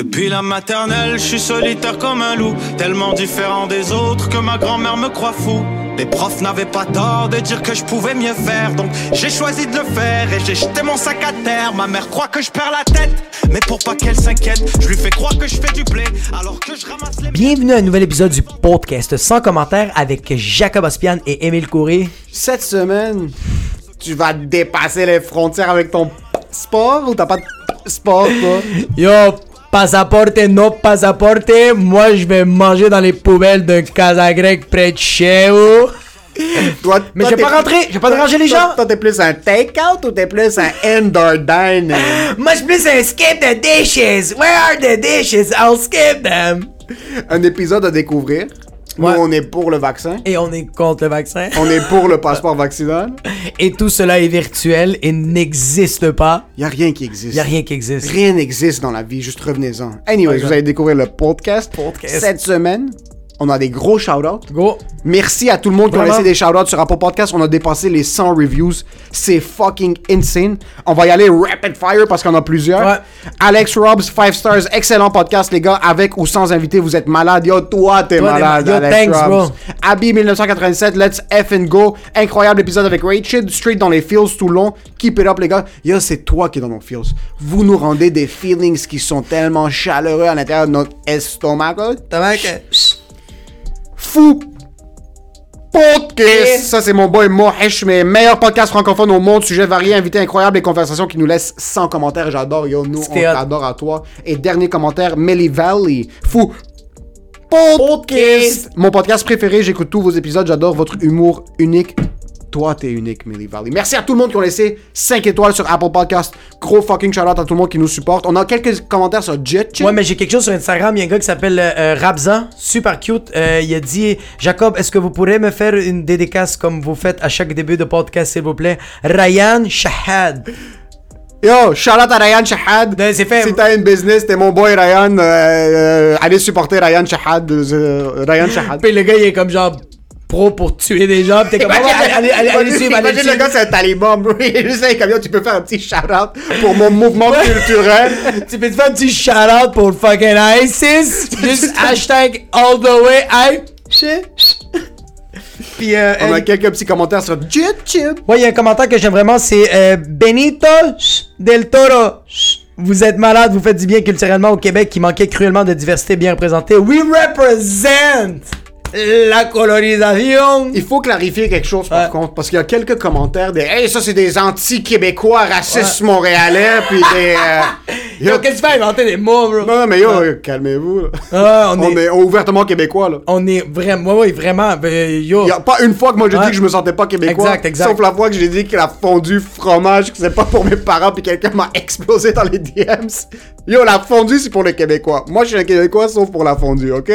Depuis la maternelle, je suis solitaire comme un loup, tellement différent des autres que ma grand-mère me croit fou. Les profs n'avaient pas tort de dire que je pouvais mieux faire, donc j'ai choisi de le faire et j'ai jeté mon sac à terre. Ma mère croit que je perds la tête, mais pour pas qu'elle s'inquiète, je lui fais croire que je fais du blé alors que je ramasse les. Bienvenue à un nouvel épisode du podcast sans commentaire avec Jacob Ospian et Émile Coury. Cette semaine, tu vas dépasser les frontières avec ton sport ou t'as pas de sport, toi? Yo, passaporte, no passaporte, moi je vais manger dans les poubelles d'un casa grec près de chez vous. Toi, Mais toi, je vais t'es- pas rentrer, je vais pas déranger les toi- gens. Toi, t'es plus un take-out ou t'es plus un indoor dining? Moi je suis plus un skip the dishes. Where are the dishes? I'll skip them. un épisode à découvrir. Nous, Ouais. on est pour le vaccin. Et on est contre le vaccin. On est pour le passeport vaccinal. Et tout cela est virtuel et n'existe pas. Y a rien qui existe. Y a rien qui existe. Rien n'existe dans la vie, juste revenez-en. Anyways, vous allez découvrir le podcast. Podcast. Cette semaine, on a des gros shout-outs. Go. Merci à tout le monde qui a laissé des shout-outs sur Apple Podcast. On a dépassé les 100 reviews. C'est fucking insane. On va y aller rapid fire parce qu'on a plusieurs. Ouais. Alex Robs, 5 stars. Excellent podcast, les gars. Avec ou sans invité, vous êtes malade. Yo, toi, t'es malade. ma- yo, Alex thanks, Robs. bro. Abby 1987, let's F and go. Incroyable épisode avec Rachel. Straight dans les feels tout le long. Keep it up, les gars. Yo, c'est toi qui es dans nos feels. Vous nous rendez des feelings qui sont tellement chaleureux à l'intérieur de notre estomac. Fou Podcast! Ça, c'est mon boy Mohesh, mes meilleurs podcasts francophones au monde, sujets variés, invités incroyables et conversations qui nous laissent sans commentaires. J'adore, yo, nous, on t'adore à toi. Et dernier commentaire, Melly Valley. Fou Podcast! Mon podcast préféré, j'écoute tous vos épisodes, j'adore votre humour unique. Toi, t'es unique, Millie Valley. Merci à tout le monde qui ont laissé 5 étoiles sur Apple Podcast. Gros fucking shout out à tout le monde qui nous supporte. On a quelques commentaires sur Jet Ouais, mais j'ai quelque chose sur Instagram. Il y a un gars qui s'appelle euh, euh, Rabza, super cute. Euh, il a dit Jacob, est-ce que vous pourrez me faire une dédicace comme vous faites à chaque début de podcast, s'il vous plaît? Ryan Shahad. Yo, shout out à Ryan Shahad. Ben, c'est fait. Si t'as une business, t'es mon boy Ryan. euh, allez supporter Ryan Shahad. Ryan Shahad. Puis le gars, il est comme genre pro pour tuer des gens. T'es comme, Imagine, allez, allez, allez, allez, suivre, allez, imagine le suivre. gars, c'est un taliban, bro. Il est juste un camion, tu peux faire un petit shout-out pour mon mouvement culturel. Tu peux te faire un petit shout-out pour fucking ISIS. Juste hashtag all the way ISIS. Puis, euh, On a quelques petits commentaires sur YouTube. Ouais, il y a un commentaire que j'aime vraiment, c'est euh, Benito del Toro. Vous êtes malade, vous faites du bien culturellement au Québec qui manquait cruellement de diversité bien représentée. We represent la colonisation. Il faut clarifier quelque chose par Ouais. contre, parce qu'il y a quelques commentaires des Hey, ça c'est des anti-québécois racistes montréalais, puis des. euh, Yo, qu'est-ce que tu fais inventer des mots, bro? Non, mais yo, calmez-vous. Ah, on, On est, est ouvertement québécois, là. on est vraiment, ouais, vraiment, ben, yo. Y a pas une fois que moi j'ai dit que je me sentais pas québécois. Exact, exact. Sauf la fois que j'ai dit que la fondue fromage, que c'est pas pour mes parents, puis quelqu'un m'a explosé dans les DMs. Yo, la fondue c'est pour les Québécois. Moi je suis un Québécois sauf pour la fondue, ok?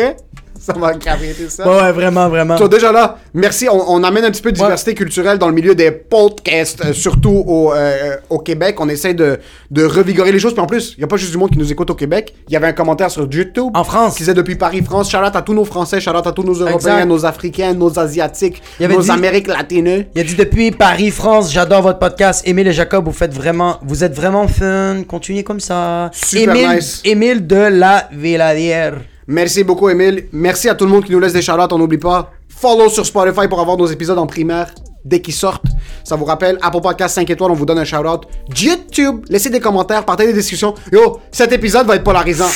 Ça m'a arrêter ça. Ouais, ouais, vraiment, vraiment. So, déjà là, merci. On, on amène un petit peu de diversité culturelle dans le milieu des podcasts, euh, surtout au, euh, au Québec. On essaie de, de revigorer les choses. Puis en plus, il n'y a pas juste du monde qui nous écoute au Québec. Il y avait un commentaire sur YouTube. En France. Qui disait depuis Paris, France. Out à tous nos Français, out à tous nos Européens, Exact. nos Africains, nos Asiatiques, Il nos dit- Amériques latines. Il a dit depuis Paris, France, j'adore votre podcast. Émile et Jacob, vous faites vraiment, vous êtes vraiment fun. Continuez comme ça. Super Émile, nice. Émile de la Villadière. Merci beaucoup, Emile. Merci à tout le monde qui nous laisse des shout On n'oublie pas. Follow sur Spotify pour avoir nos épisodes en primaire dès qu'ils sortent. Ça vous rappelle, Apple Podcast 5 étoiles, on vous donne un shout-out. YouTube, laissez des commentaires, partagez des discussions. Yo, cet épisode va être polarisant.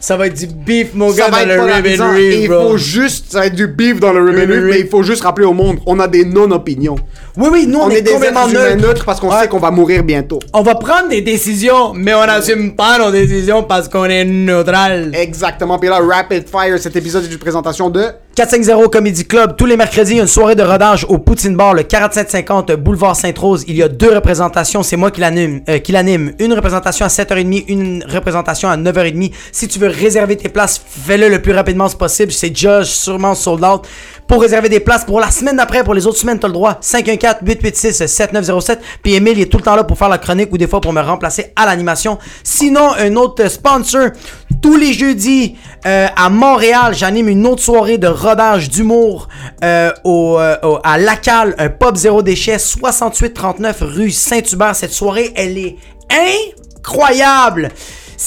Ça va être du beef, mon Ça gars, va dans être le Reef, il faut juste, ça va être du beef dans le Reef, mais il faut juste rappeler au monde, on a des non-opinions. Oui, oui, nous, on, On, est, des complètement êtres neutres. neutres parce qu'on Ouais. sait qu'on va mourir bientôt. On va prendre des décisions, mais on n'assume pas nos décisions parce qu'on est neutral. Exactement. Puis là, Rapid Fire, cet épisode est une présentation de 450 Comedy Club, tous les mercredis, une soirée de rodage au Poutine Bar, le 4750 boulevard Sainte-Rose. Il y a deux représentations, c'est moi qui l'anime. euh. Une représentation à 7h30, une représentation à 9h30. Si tu veux réserver tes places, fais-le le plus rapidement possible. C'est déjà sûrement sold out. Pour réserver des places pour la semaine d'après, pour les autres semaines, t'as le droit. 514-886-7907. Puis Emile il est tout le temps là pour faire la chronique ou des fois pour me remplacer à l'animation. Sinon, un autre sponsor, tous les jeudis euh, à Montréal, j'anime une autre soirée de rodage d'humour euh, au, euh, au- à Lacal, un pub zéro déchet, 6839 rue Saint-Hubert. Cette soirée, elle est incroyable.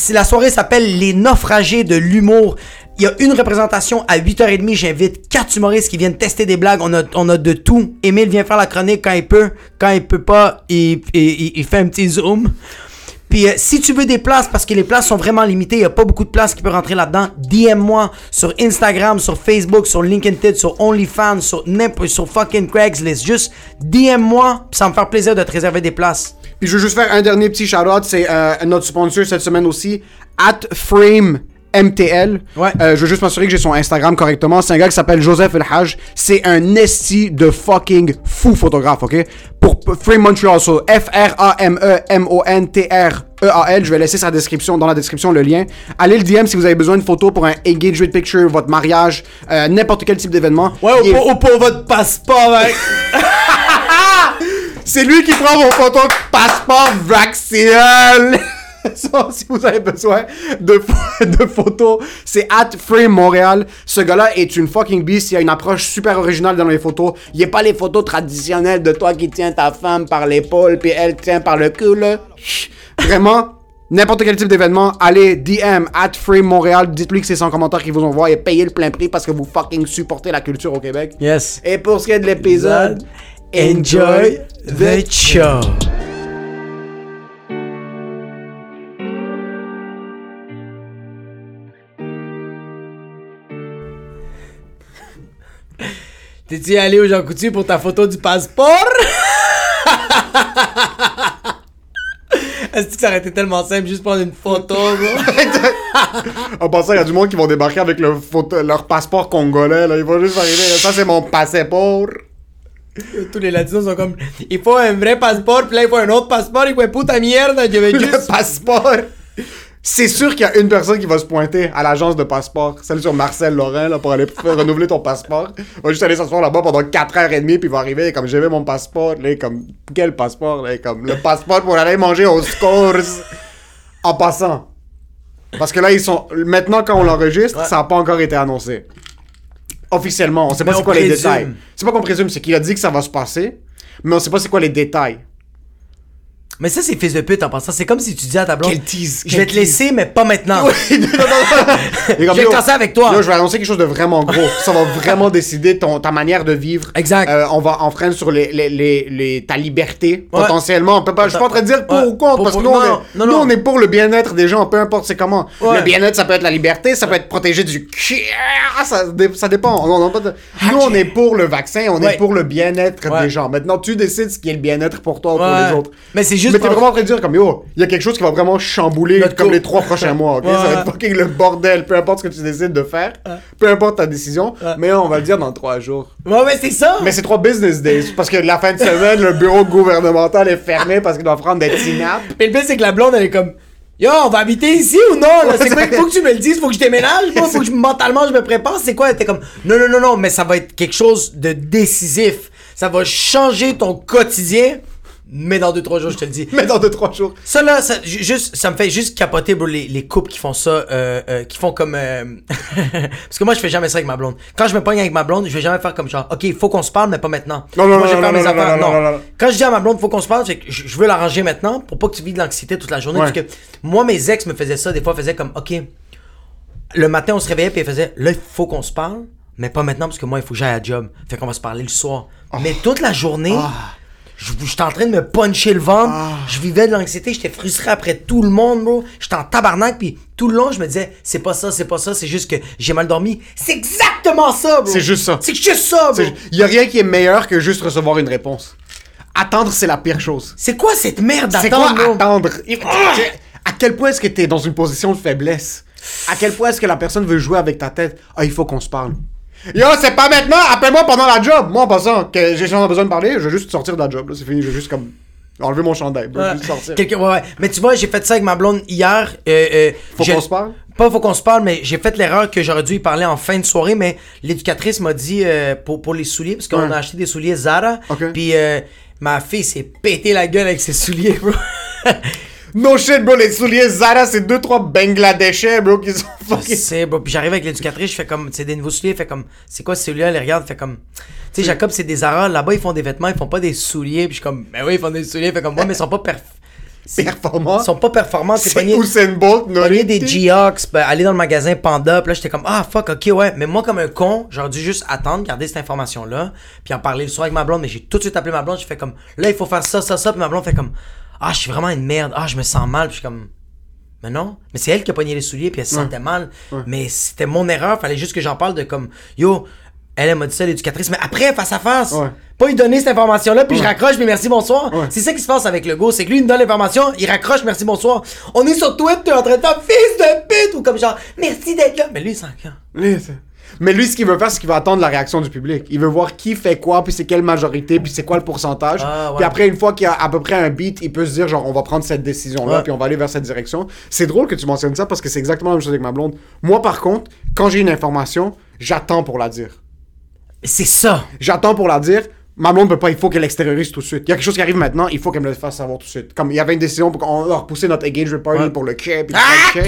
La soirée s'appelle Les naufragés de l'humour. Il y a une représentation à 8h30. J'invite quatre humoristes qui viennent tester des blagues. On a, on a de tout. Émile vient faire la chronique quand il peut. Quand il peut pas, il- il fait un petit zoom. Puis euh, si tu veux des places, parce que les places sont vraiment limitées, il n'y a pas beaucoup de places qui peuvent rentrer là-dedans, DM-moi sur Instagram, sur Facebook, sur LinkedIn, sur OnlyFans, sur, sur fucking Craigslist. Juste DM-moi, ça me faire plaisir de te réserver des places. Puis je veux juste faire un dernier petit shout-out, c'est euh, notre sponsor cette semaine aussi, at Frame MTL. Ouais. Euh, je veux juste m'assurer que j'ai son Instagram correctement. C'est un gars qui s'appelle Joseph El Haj. C'est un esti de fucking fou photographe, ok? Pour Frame Montreal, so F-R-A-M-E-M-O-N-T-R-E-A-L. Je vais laisser sa description, dans la description le lien. Allez le DM si vous avez besoin de photos pour un engagement picture, votre mariage, euh, n'importe quel type d'événement. Il est- pour votre passeport, mec. C'est lui qui prend vos photos de passeport vaccinal. Si vous avez besoin de, pho- de photos, c'est at Frame Montréal. Ce gars-là est une fucking beast. Il a une approche super originale dans les photos. Il a pas les photos traditionnelles de toi qui tiens ta femme par l'épaule puis elle tient par le cul. là. Vraiment, n'importe quel type d'événement, allez DM at Frame Montréal. Dites-lui que c'est son commentaire qui vous envoie et payez le plein prix parce que vous fucking supportez la culture au Québec. Yes. Et pour ce qui est de l'épisode, Enjoy the show. T'es-tu allé au Jean Coutu pour ta photo du passeport? Est-ce que ça aurait été tellement simple juste prendre une photo? En passant, il y a du monde qui vont débarquer avec leur, photo- leur passeport congolais. Là. Ils vont juste arriver. Ça, c'est mon passeport. Tous les latinos sont comme, il faut un vrai passeport, puis là il faut un autre passeport, il faut puta mierda, je vais Le juste... passeport. C'est sûr qu'il y a une personne qui va se pointer à l'agence de passeport. Celle sur Marcel Lorrain, là, pour aller renouveler ton passeport. Il va juste aller s'asseoir là-bas pendant 4h30, puis il va arriver, comme j'avais mon passeport. Là, comme, quel passeport? Là, comme, le passeport pour aller manger au Scores. En passant. Parce que là, ils sont. Maintenant, quand on l'enregistre, Ouais. ça n'a pas encore été annoncé. Officiellement, on sait pas c'est on quoi les détails. C'est pas qu'on présume, c'est qu'il a dit que ça va se passer, mais on sait pas c'est quoi les détails. Mais ça c'est fils de pute en passant, c'est comme si tu dis à ta blonde, Quel tease, je vais te laisser mais pas maintenant. Oui, non, non, non. Je vais casser avec toi. yo, je vais annoncer quelque chose de vraiment gros. Ça va vraiment décider ton, ta manière de vivre. Exact. Euh, on va enfreindre sur les, les, les, les- ta liberté, Ouais. potentiellement. Je suis pas en train de dire pour Ouais. ou contre, Pour- parce que nous, on, non, est, non, nous, non. on est pour le bien-être des gens, peu importe c'est comment. Ouais. Le bien-être, ça peut être la liberté, ça peut être protégé du... Ça, dé- ça dépend. On- on- on- nous, on est pour le vaccin, on est pour le bien-être des gens. Maintenant, tu décides ce qui est le bien-être pour toi ou pour les autres. Mais c'est juste Mais t'es vraiment en train de dire comme yo, il y a quelque chose qui va vraiment chambouler Notre comme les trois prochains mois, ok? Ouais. Ça va être fucking le bordel, peu importe ce que tu décides de faire, peu importe ta décision, mais on va le dire dans trois jours. Ouais, mais c'est ça. Mais c'est trois business days, parce que la fin de semaine, le bureau gouvernemental est fermé parce qu'il doit prendre des petits naps. Mais le pire, c'est que la blonde, elle est comme Yo, on va habiter ici ou non? là? C'est quoi? Faut que tu me le dises, faut que je déménage, moi, faut que je, mentalement je me prépare. C'est quoi? T'es comme Non, non, non, non, mais ça va être quelque chose de décisif. Ça va changer ton quotidien. Mais dans deux, trois jours, je te le dis. Mais dans deux, trois jours. Ça là, ça, ju- juste, ça me fait juste capoter, bro, les, les couples qui font ça, euh, euh, qui font comme... euh, Parce que moi, je fais jamais ça avec ma blonde. Quand je me pogne avec ma blonde, je vais jamais faire comme genre, OK, il faut qu'on se parle, mais pas maintenant. Non, non, moi, non, je vais non, faire non, affaires. non, non. Quand je dis à ma blonde, faut qu'on se parle, c'est que je, veux l'arranger maintenant pour pas que tu vis de l'anxiété toute la journée. Ouais. Parce que moi, mes ex me faisaient ça, des fois, faisaient comme, OK, le matin, on se réveillait, puis ils faisaient, là, il faut qu'on se parle, mais pas maintenant, parce que moi, il faut que j'aille à job. Fait qu'on va se parler le soir. Oh. Mais toute la journée, Ah. Je- j'étais en train de me puncher le ventre. Je vivais de l'anxiété, j'étais frustré après tout le monde, bro. J'étais en tabarnak, puis tout le long, je me disais, c'est pas ça, c'est pas ça, c'est juste que j'ai mal dormi. C'est exactement ça, bro. C'est juste ça. C'est juste ça, bro. Il y a rien qui est meilleur que juste recevoir une réponse. Attendre, c'est la pire chose. C'est quoi cette merde C'est quoi d'attendre, attendre? À quel point est-ce que t'es dans une position de faiblesse? À quel point est-ce que la personne veut jouer avec ta tête? Ah, il faut qu'on se parle. Yo, c'est pas maintenant! Appelle-moi pendant la job! Moi, en passant, que j'ai jamais besoin de parler, je vais juste sortir de la job, là. C'est fini, je vais juste comme enlever mon chandail. Je Ouais. juste sortir. Quelqu'un- ouais, ouais. Mais tu vois, j'ai fait ça avec ma blonde hier. euh, euh, Faut j'ai- qu'on se parle? Pas faut qu'on se parle, mais j'ai fait l'erreur que j'aurais dû y parler en fin de soirée, mais l'éducatrice m'a dit euh, pour, pour les souliers, parce qu'on Ouais. a acheté des souliers Zara, Ok. puis euh, ma fille s'est pété la gueule avec ses souliers, bro. No shit, bro, les souliers Zara, c'est deux, trois Bangladeshais, bro, qui sont fucking. c'est bro. Puis j'arrive avec l'éducatrice, je fais comme, c'est des nouveaux souliers, fait comme, c'est quoi ces souliers Elle les regarde, fait comme, tu sais, Jacob, c'est des Zara, là-bas ils font des vêtements, ils font pas des souliers, puis je suis comme, ben oui, ils font des souliers, fait comme, moi, mais ils sont pas perf. performant. Ils sont pas performants, c'est pogné. Usain Bolt, Noriti. des G-Hawks, ben, aller dans le magasin Panda, puis là j'étais comme ah fuck, ok ouais, mais moi comme un con, j'aurais dû juste attendre, garder cette information là, puis en parler le soir avec ma blonde, mais j'ai tout de suite appelé ma blonde, j'ai fait comme là il faut faire ça, ça, ça, puis ma blonde fait comme ah je suis vraiment une merde, ah je me sens mal, puis je suis comme mais non, mais c'est elle qui a pogné les souliers puis elle se sentait mal, mais c'était mon erreur, fallait juste que j'en parle de comme yo, elle, elle m'a dit ça l'éducatrice, mais après face à face. Ouais. Pas lui donner cette information-là, puis je raccroche, mais merci, bonsoir. Ouais. C'est ça qui se passe avec le go, c'est que lui, il me donne l'information, il raccroche, merci, bonsoir. On est sur Twitter en train de faire fils de pute, ou comme genre, merci d'être là. Mais lui, il s'en cœur. Mais lui, ce qu'il veut faire, c'est qu'il va attendre la réaction du public. Il veut voir qui fait quoi, puis c'est quelle majorité, puis c'est quoi le pourcentage. Ah, ouais. Puis après, une fois qu'il y a à peu près un beat, il peut se dire, genre, on va prendre cette décision-là, Ouais. puis on va aller vers cette direction. C'est drôle que tu mentionnes ça parce que c'est exactement la même chose avec ma blonde. Moi, par contre, quand j'ai une information, j'attends pour la dire. C'est ça. J'attends pour la dire. Ma blonde peut pas, il faut qu'elle extériorise tout de suite. Il y a quelque chose qui arrive maintenant, il faut qu'elle me le fasse savoir tout de suite. Comme il y avait une décision pour qu'on a repoussé notre engagement party Ouais. pour le quai, puis Ah.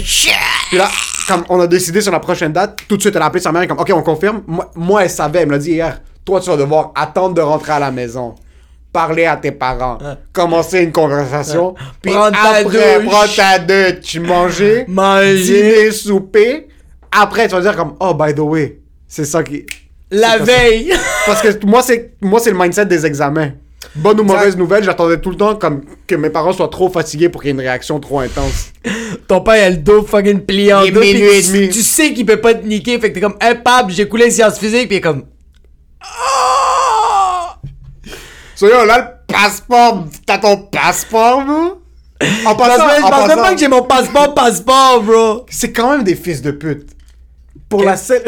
Puis là, comme on a décidé sur la prochaine date, tout de suite elle a appelé sa mère et comme OK, on confirme. Moi, moi, elle savait, elle me l'a dit hier. Toi, tu vas devoir attendre de rentrer à la maison. Parler à tes parents, commencer une conversation, puis Prendre ta après, douche. prendre ta douche, manger, Manger. dîner, souper. Après, tu vas dire comme oh by the way, c'est ça qui, La veille. parce que moi, c'est moi c'est le mindset des examens. Bonne ou mauvaise nouvelle, j'attendais tout le temps comme que mes parents soient trop fatigués pour qu'il y ait une réaction trop intense. Ton père, il a le dos fucking plié en Il est deux. tu- demi. Tu sais qu'il peut pas te niquer, fait que t'es comme impable, j'ai coulé les sciences physiques, puis il est comme. So yo, là, le passeport, t'as ton passeport, bro? En passant, je en pensais passant, pas que j'ai mon passeport, passeport, bro. c'est quand même des fils de pute. Pour la seule...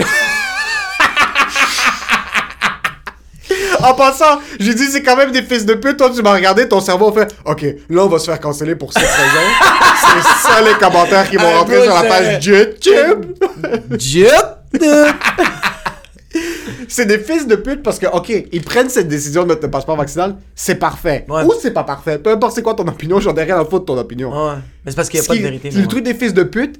En passant, j'ai dit c'est quand même des fils de pute. Toi, tu m'as regardé, ton cerveau a fait OK, là, on va se faire canceller pour cette raison. c'est ça les commentaires qui vont Ah, rentrer sur la page YouTube. Dieu. C'est des fils de pute parce que, OK, ils prennent cette décision de mettre le passeport vaccinal, c'est parfait. Ouais. Ou c'est pas parfait. Peu importe c'est quoi ton opinion, j'en ai rien à foutre de ton opinion. Ouais, mais c'est parce qu'il y a Ce pas de vérité. Le ouais. truc des fils de pute,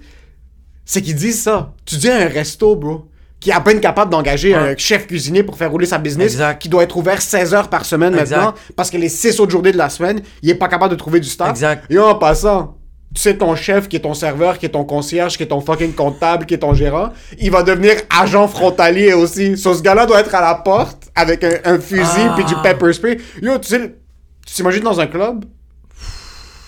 c'est qu'ils disent ça. Tu dis à un resto, bro, qui est à peine capable d'engager Ouais. un chef cuisinier pour faire rouler sa business, Exact. qui doit être ouvert 16 heures par semaine Exact. maintenant, parce que les 6 autres journées de la semaine, il est pas capable de trouver du staff. Exact. Et en passant, tu sais, ton chef, qui est ton serveur, qui est ton concierge, qui est ton fucking comptable, qui est ton gérant, il va devenir agent frontalier aussi. So, ce gars-là doit être à la porte avec un, un fusil Ah. puis du pepper spray. Yo, tu sais, tu t'imagines dans un club?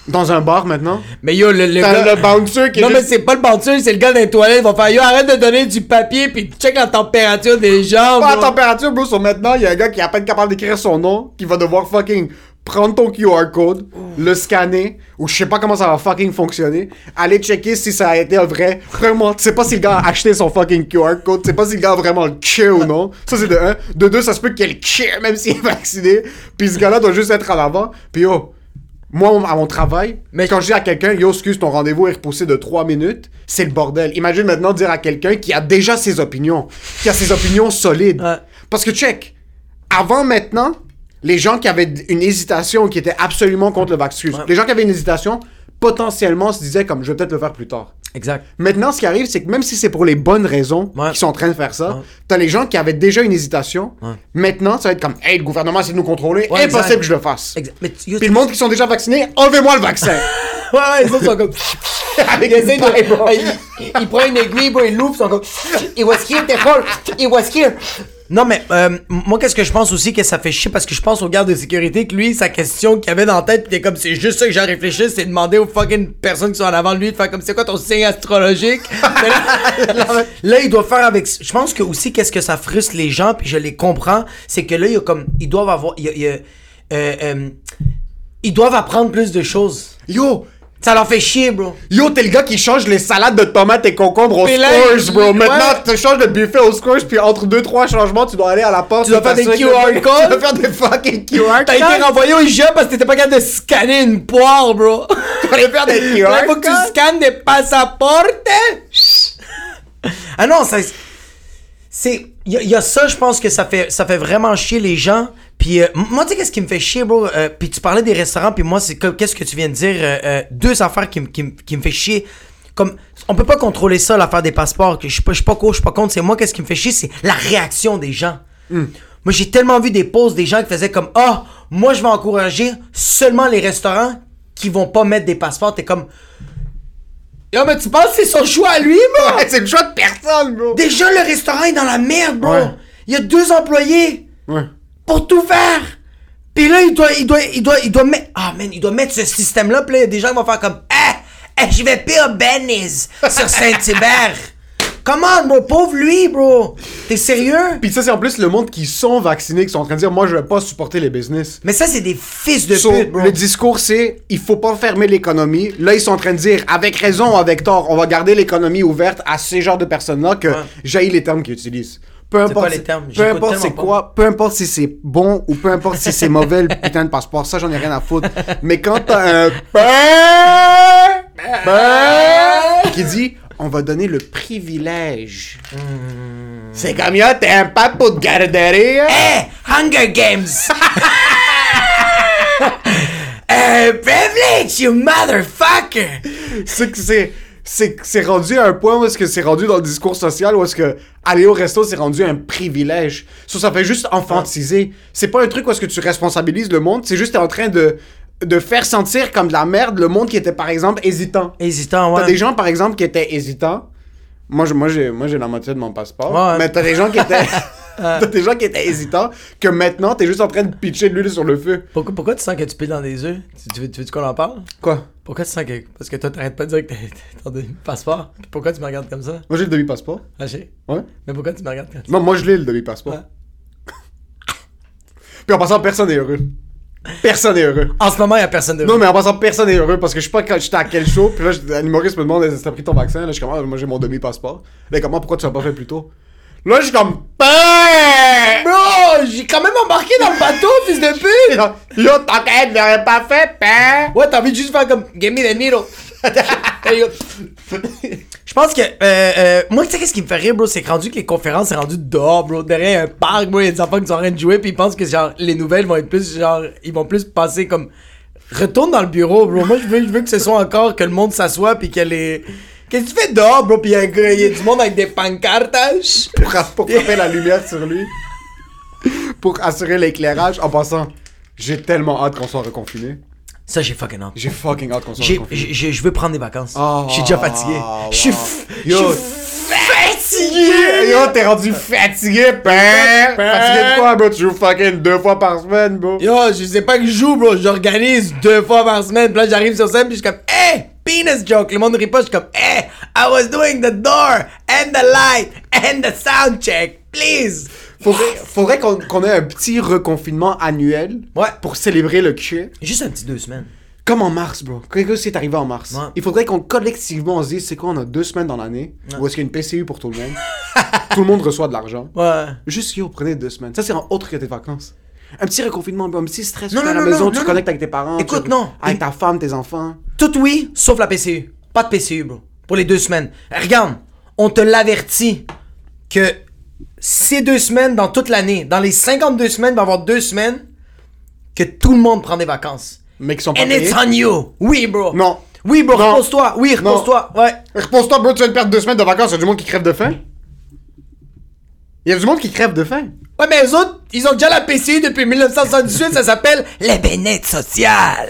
Dans un bar maintenant? Mais yo, le, le gars... le bouncer qui est Non, mais juste- c'est pas le bouncer, c'est le gars dans les toilettes. Il va faire yo, arrête de donner du papier, puis check la température des gens. Pas à bro. température, bro. Sur maintenant, il y a un gars qui est à peine capable d'écrire son nom, qui va devoir fucking prendre ton QR code, le scanner, ou je sais pas comment ça va fucking fonctionner, aller checker si ça a été un vrai. Vraiment, tu sais pas si le gars a acheté son fucking QR code, tu sais pas si le gars a vraiment le cure ou non. Ça, c'est de un. De deux, ça se peut qu'il ait le cure, même s'il est vacciné. Puis ce gars-là doit juste être en avant. Puis yo. Moi, à mon travail, Mais- quand je dis à quelqu'un, yo, excuse, ton rendez-vous est repoussé de 3 minutes, c'est le bordel. Imagine maintenant dire à quelqu'un qui a déjà ses opinions, qui a ses opinions solides. Ouais. Parce que, check, avant maintenant, les gens qui avaient une hésitation, qui étaient absolument contre le vaccin, Ouais. les gens qui avaient une hésitation, potentiellement se disaient comme, je vais peut-être le faire plus tard. Exact. Maintenant, ce qui arrive, c'est que même si c'est pour les bonnes raisons Ouais. qu'ils sont en train de faire ça, Ouais. t'as les gens qui avaient déjà une hésitation. Ouais. Maintenant, ça va être comme, hey, le gouvernement essaie de nous contrôler, impossible que je le fasse. Exact. Mais Puis le monde qui sont déjà vaccinés, enlevez-moi le vaccin. Ouais, ouais, les autres sont comme. Avec Il essaie de. il, prend une aiguille, il l'ouvre, ils sont comme. It was here, t'es folle. It was here. Non, mais euh, moi, qu'est-ce que je pense aussi que ça fait chier parce que je pense au garde de sécurité que lui, sa question qu'il avait dans la tête, pis comme, c'est juste ça que j'ai réfléchi, c'est demander aux fucking personnes qui sont en avant de lui de faire comme, c'est quoi ton signe astrologique? Là, là, il doit faire avec. Je pense que aussi, qu'est-ce que ça frustre les gens, puis je les comprends, c'est que là, il y a comme. Ils doivent avoir. il y a- il y a, euh, euh, ils doivent apprendre plus de choses. Yo, Ça leur fait chier, bro. Yo, t'es le gars qui change les salades de tomates et concombres au Scores, bro. ouais. Maintenant, tu changes le buffet au Scores, puis entre deux, trois changements, tu dois aller à la porte. Tu dois faire des QR codes. Tu dois faire des fucking QR T'as été codes. renvoyé au IGA parce que t'étais pas capable de scanner une poire, bro. Tu dois aller faire des QR Là, faut que tu codes. scannes des passaportes. ah non, ça. C'est. Il y, y a ça, je pense que ça fait, ça fait vraiment chier les gens. Puis, euh, moi, tu sais, qu'est-ce qui me fait chier, bro? Euh, puis, tu parlais des restaurants, puis moi, c'est qu'est-ce que tu viens de dire? euh, euh, deux affaires qui, me- qui, qui me fait chier. Comme, on peut pas contrôler ça, l'affaire des passeports. Je suis pas, pas coach, je suis pas contre. C'est moi, qu'est-ce qui me fait chier? C'est la réaction des gens. Moi, j'ai tellement vu des posts des gens qui faisaient comme Ah, moi, je vais encourager seulement les restaurants qui vont pas mettre des passeports, t'es comme. Yo, mais tu penses que c'est son choix à lui, bro? C'est le choix de personne, bro. Déjà, le restaurant est dans la merde, bro. Ouais. Il y a deux employés Ouais. Pour tout faire. Puis là, il doit, il doit, il doit, il doit mettre, ah man, il doit mettre ce système-là. Puis là, il y a des gens qui vont faire comme, eh, eh, je vais pire Benny's sur Saint-Hubert. Comment, bro, pauvre lui, bro. T'es sérieux? Puis ça, c'est en plus le monde qui sont vaccinés, qui sont en train de dire, moi, je vais pas supporter les business. Mais ça, c'est des fils de So, pute, bro. le discours, c'est il faut pas fermer l'économie. Là, ils sont en train de dire, avec raison ou avec tort, on va garder l'économie ouverte à ces genres de personnes-là que Ouais. les termes qu'ils utilisent. Peu importe, quoi les termes? peu J'écoute importe c'est pas. quoi, peu importe si c'est bon ou peu importe si c'est mauvais le putain de passeport, ça j'en ai rien à foutre. Mais quand t'as un qui dit on va donner le privilège. C'est comme yo, t'es un papo de garderie. hein? Eh, Hunger Games. Eh, privilege, you motherfucker. c'est que c'est c'est rendu à un point où est-ce que c'est rendu dans le discours social où est-ce que aller au resto c'est rendu un privilège. So, ça fait juste enfantiser. C'est pas un truc où est-ce que tu responsabilises le monde, c'est juste t'es en train de de faire sentir comme de la merde le monde qui était par exemple hésitant. Hésitant, ouais. T'as des gens par exemple qui étaient hésitants. Moi je- moi j'ai moi j'ai la moitié de mon passeport, Ouais. mais t'as des gens qui étaient t'as des gens qui étaient hésitants que maintenant t'es juste en train de pitcher de l'huile sur le feu. Pourquoi, pourquoi tu sens que tu piles dans des œufs? Tu, tu veux, tu veux qu'on en parle? Quoi? Pourquoi tu sens que. Parce que toi, t'arrêtes pas de dire que t'es ton demi-passeport. Pourquoi tu me regardes comme ça? Moi j'ai le demi passeport. Ah, j'ai. Ouais. Mais pourquoi tu me regardes comme ça? Non, moi je l'ai le demi passeport. Ouais. Puis en passant, personne n'est heureux. Personne n'est heureux. En ce moment, y a personne de. Non, mais en passant, personne n'est heureux parce que je sais pas quand j'étais à quel show. Puis là, un humoriste me demande t'as pris ton vaccin? Là, je suis comme, ah, moi j'ai mon demi-passeport. Là, comment, pourquoi tu l'as pas fait plus tôt? Là, je suis comme, Ben! Bro, j'ai quand même embarqué dans le bateau, fils de pute! Yo, t'inquiète, je l'aurais pas fait, ben! Ouais, t'as envie de juste faire comme Give me the needle. Je pense que. Euh, euh, moi, tu sais, qu'est-ce qui me fait rire, bro? C'est rendu que les conférences, c'est rendu dehors, bro. Derrière un parc, bro. Il y a des enfants qui sont en train de jouer, puis ils pensent que, genre, les nouvelles vont être plus, genre, ils vont plus passer comme. Retourne dans le bureau, bro. Moi, je veux, je veux que ce soit encore que le monde s'assoie, puis que les. Qu'est-ce que tu fais dehors, bro? Puis il y, a du monde avec des pancartes. Pour, pour la lumière sur lui. Pour assurer l'éclairage. En passant, j'ai tellement hâte qu'on soit reconfiné. Ça, j'ai fucking hâte. J'ai fucking hâte qu'on soit J'ai- reconfiné. j'ai- Je veux prendre des vacances. Oh, Je suis déjà fatigué. Je suis wow. f- je suis fatigué. Yo, t'es rendu fatigué, ben! Fatigué de quoi, bro? Tu joues fucking deux fois par semaine, bro? Yo, je sais pas que je joue, bro. J'organise deux fois par semaine. Puis là, j'arrive sur scène, puis je suis comme, hey, penis joke. Le monde suis comme, hey, I was doing the door, and the light, and the sound check. Please. Faudrait, faudrait qu'on qu'on ait un petit reconfinement annuel Ouais. pour célébrer le cul. Juste un petit deux semaines. Comme en mars, bro. Qu'est-ce qui est arrivé en mars? Ouais. Il faudrait qu'on collectivement se dise, c'est quoi, on a deux semaines dans l'année, Ouais. où est-ce qu'il y a une PCU pour tout le monde? tout le monde reçoit de l'argent. Ouais. Juste, yo, prenez deux semaines. Ça, c'est en autre que tes vacances. Un petit reconfinement, un petit stress. Non, es à non, la non, maison, non, tu non, connectes non. avec tes parents. Écoute, tu- non. Avec ta femme, tes enfants. Tout oui, sauf la PCU. Pas de PCU, bro. Pour les deux semaines. Regarde, on te l'avertit que ces deux semaines dans toute l'année, dans les 52 semaines, il va y avoir deux semaines que tout le monde prend des vacances. Mais qui sont pas And it's on you. Oui, bro. Non. Oui, bro, Non. repose-toi. Oui, Non. repose-toi. Ouais. Repose-toi, bro, tu viens de perdre deux semaines de vacances, il y a du monde qui crève de faim. Il y a du monde qui crève de faim. Ouais, mais eux autres, ils ont déjà la PCU depuis 1978. ça s'appelle le bénéfice social.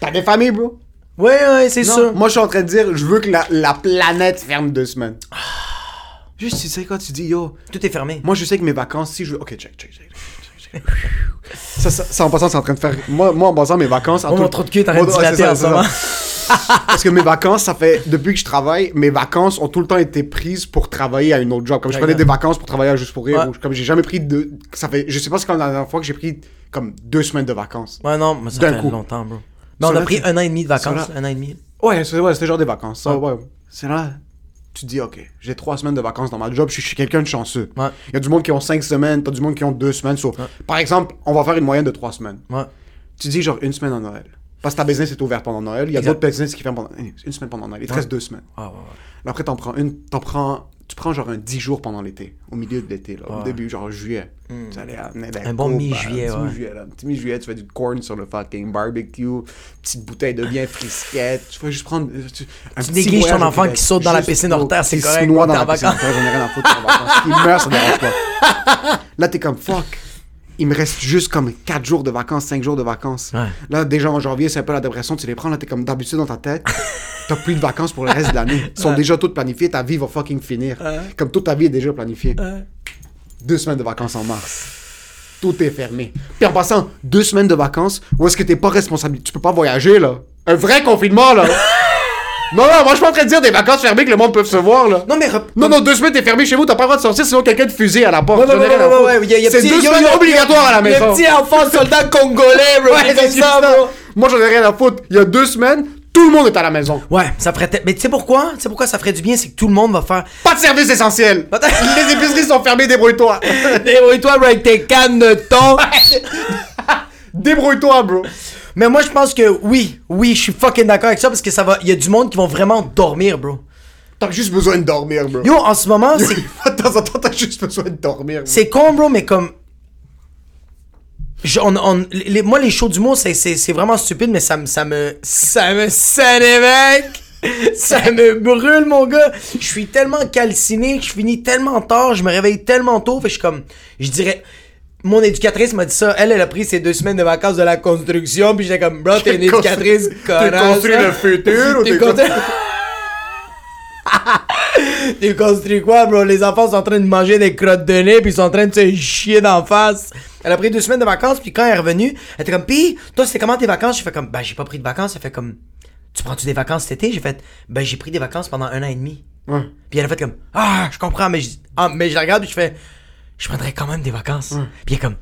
T'as des familles, bro? Ouais, ouais, c'est sûr. Moi, je suis en train de dire, je veux que la, la planète ferme deux semaines. Juste, tu sais quoi, tu dis, yo, Tout est fermé. moi, je sais que mes vacances, si je veux. Ok, check, check, check. check, check. Ça, ça, ça, en passant, c'est en train de faire. Moi, moi en passant, mes vacances. en Oh, tout- trou de cul train de Ouais, c'est ça, en c'est ce moment. Parce que mes vacances, ça fait. Depuis que je travaille, mes vacances ont tout le temps été prises pour travailler à une autre job. Comme je prenais des vacances pour travailler à Juste pour Rire. Ouais. ou comme j'ai jamais pris de. Ça fait. Je sais pas c'est quand la dernière fois que j'ai pris comme deux semaines de vacances. Ouais, non, mais ça fait coup. longtemps, bro. Mais on a pris un an et demi de vacances. Un an et demi. Ouais, c'était genre des vacances. Ça, Ouais. C'est là, tu te dis, ok, j'ai trois semaines de vacances dans ma job, je suis- quelqu'un de chanceux. Ouais. Il y a du monde qui ont cinq semaines, t'as du monde qui ont deux semaines. so- Par exemple, on va faire une moyenne de trois semaines. Ouais. Tu dis genre une semaine en Noël. Parce que ta business est ouverte pendant Noël. Il y a d'autres business qui ferment pendant une semaine pendant Noël. Il te reste deux semaines. Ah, ouais, ouais. Là, après, t'en prends une, t'en prends, tu prends genre un 10 jours pendant l'été, au milieu de l'été, là, au Ouais. début, genre juillet. Tu allais à Un bon mi-juillet, Un petit ouais. mi-juillet, là. Un petit mi-juillet, tu fais du corn sur le fucking barbecue, petite bouteille de bien frisquette. Tu vas juste prendre. euh, Tu, un Tu négliges ton enfant qui saute dans la piscine hors terre, c'est qui correct, ouais, dans la piscine hors terre, j'en ai rien à foutre. Il meurt, ça dérange pas. Là, t'es comme fuck. Il me reste juste comme 4 jours de vacances, 5 jours de vacances. Ouais. Là, déjà en janvier, c'est un peu la dépression. Tu les prends, là, t'es comme d'habitude dans ta tête. T'as plus de vacances pour le reste de l'année. Ils sont déjà toutes planifiées. Ta vie va fucking finir. Comme toute ta vie est déjà planifiée. Deux semaines de vacances en mars. Tout est fermé. Puis en passant, deux semaines de vacances, où est-ce que t'es pas responsable? Tu peux pas voyager, là. Un vrai confinement, là. non, non, moi, je suis pas en train de dire des vacances fermées que le monde peut se voir, là. Non, mais. rep- Non, non, deux semaines, t'es fermé chez vous, t'as pas le droit de sortir, sinon quelqu'un te fusille à la porte. Ouais, ouais, J'en ai ouais, rien à ouais, foutre. ouais, ouais, y a- y a C'est petit- deux y a- semaines y a- obligatoires à la Le maison. petit enfant soldat congolais, bro. Ouais, c'est comme c'est ça, ça. bro. Moi, j'en ai rien à foutre. Il y a deux semaines, tout le monde est à la maison. Ouais, ça ferait. te- Mais tu sais pourquoi? Tu sais pourquoi ça ferait du bien? C'est que tout le monde va faire. Pas de service essentiel. Les épiceries sont fermées, débrouille-toi. Débrouille-toi bro, avec tes cannes de thon. Débrouille-toi, bro. Mais moi, je pense que oui, oui, je suis fucking d'accord avec ça parce que ça va. Il y a du monde qui vont vraiment dormir, bro. T'as juste besoin de dormir, bro. Yo, en ce moment, c'est. De temps en temps, t'as juste besoin de dormir. bro. C'est con, bro, mais comme. Je- on- on- les- moi, les shows d'humour, c'est, c'est, c'est vraiment stupide, mais ça me. Ça me. Ça me mec! Ça me brûle, mon gars! Je suis tellement calciné, je finis tellement tard, je me réveille tellement tôt, fait je suis comme. Je dirais. Mon éducatrice m'a dit ça. Elle, elle a pris ses deux semaines de vacances de la construction, puis j'étais comme, bro, t'es une T'es éducatrice, t'es connasse. construit hein. le futur ou T'es t'es construit- T'es construit quoi, bro? Les enfants sont en train de manger des crottes de nez, puis ils sont en train de se chier d'en face. Elle a pris deux semaines de vacances, puis quand elle est revenue, elle était comme, pis, toi, c'était comment tes vacances? J'ai fait comme, ben, j'ai pas pris de vacances. Elle fait comme, tu prends-tu des vacances cet été? J'ai fait, ben, j'ai pris des vacances pendant un an et demi. Ouais. Puis elle a fait comme, ah, je comprends, mais je, ah, mais je la regarde, puis je fais, je prendrais quand même des vacances. Puis elle est comme,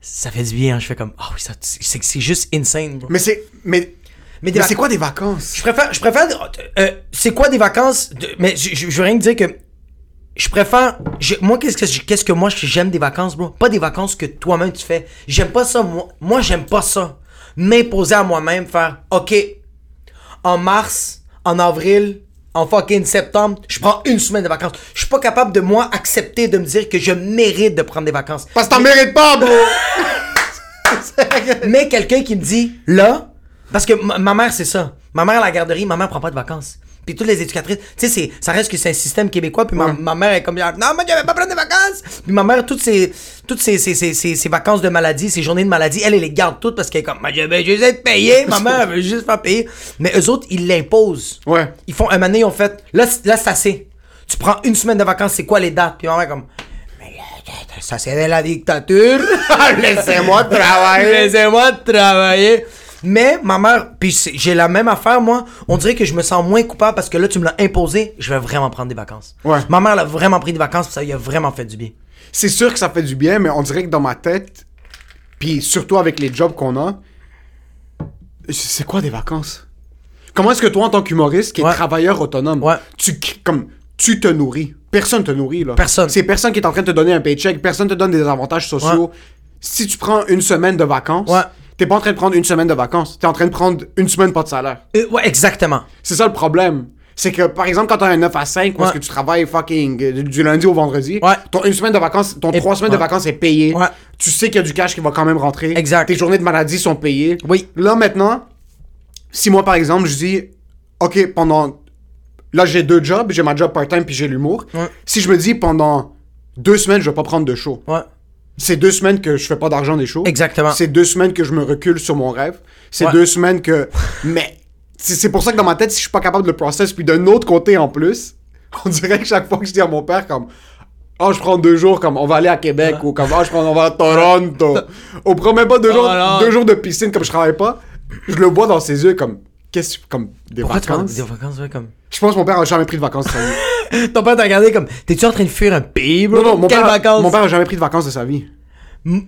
ça fait du bien, hein. Je fais comme, ah oui, ça, c'est, juste insane, bro. Mais c'est. Mais. Mais c'est quoi des vacances? Je préfère, je préfère, euh, c'est quoi des vacances? de- mais je, je, je veux rien te dire que, je préfère, je- moi qu'est-ce que, je- qu'est-ce que moi j'aime des vacances, bro? Pas des vacances que toi-même tu fais. J'aime pas ça, moi, moi j'aime pas ça. M'imposer à moi-même, faire, ok, en mars, en avril, en fucking septembre, je prends une semaine de vacances. Je suis pas capable de moi accepter de me dire que je mérite de prendre des vacances. Parce que t'en mérites pas, bro! Mais quelqu'un qui me dit, là, parce que ma, ma mère, c'est ça. Ma mère à la garderie, ma mère prend pas de vacances. Puis toutes les éducatrices, tu sais, ça reste que c'est un système québécois. Puis ma, ma mère est comme, non, moi, je vais pas prendre de vacances. Puis ma mère, toutes ses, toutes ses, ses, ses, ses- ses vacances de maladie, ses journées de maladie, elle, elle les garde toutes parce qu'elle est comme, je vais juste être payée. Ma mère, elle veut juste faire payer. Mais eux autres, ils l'imposent. Ouais. Ils font, un donné, ils ont fait, là, là, c'est assez. Tu prends une semaine de vacances, c'est quoi les dates? Puis ma mère est comme, ça, c'est de la dictature. Laissez-moi travailler. Laissez-moi travailler. Mais ma mère, puis j'ai la même affaire, moi. On dirait que je me sens moins coupable parce que là, tu me l'as imposé. Je vais vraiment prendre des vacances. Ouais. Ma mère, elle a vraiment pris des vacances, puis ça lui a vraiment fait du bien. C'est sûr que ça fait du bien, mais on dirait que dans ma tête, puis surtout avec les jobs qu'on a, c'est quoi des vacances? Comment est-ce que toi, en tant qu'humoriste, qui est travailleur autonome, Ouais. tu, comme, tu te nourris? Personne te nourrit, là. Personne. C'est personne qui est en train de te donner un paycheck, personne te donne des avantages sociaux. Si tu prends une semaine de vacances, Ouais. T'es pas en train de prendre une semaine de vacances, t'es en train de prendre une semaine pas de salaire. Euh, ouais, exactement. C'est ça le problème. C'est que, par exemple, quand t'as un 9 à 5, où est-ce Ouais. que tu travailles fucking euh, du lundi au vendredi, Ouais. ton une semaine de vacances, ton Et- trois semaines de vacances est payé. Ouais. Tu sais qu'il y a du cash qui va quand même rentrer. Exact. Tes journées de maladie sont payées. Oui. Là, maintenant, si moi, par exemple, je dis, OK, pendant. Là, j'ai deux jobs, j'ai ma job part-time puis j'ai l'humour. Ouais. Si je me dis pendant deux semaines, je vais pas prendre de show. Ouais. C'est deux semaines que je fais pas d'argent des shows. Exactement. C'est deux semaines que je me recule sur mon rêve. C'est Ouais. deux semaines que. Mais c'est pour ça que dans ma tête, si je suis pas capable de le process, puis d'un autre côté en plus, on dirait que chaque fois que je dis à mon père, comme. Oh, je prends deux jours, comme on va aller à Québec, ou comme, oh, je prends, on va à Toronto. on prend même pas deux jours, non. deux jours de piscine, comme je travaille pas. Je le vois dans ses yeux, comme, qu'est-ce comme, des Pourquoi tu vacances? des vacances, ouais, comme. Je pense que mon père a jamais pris de vacances de sa vie. Ton père t'a regardé comme, t'es-tu en train de fuir un pays, bro? non, non, mon père, vacances? mon père a jamais pris de vacances de sa vie.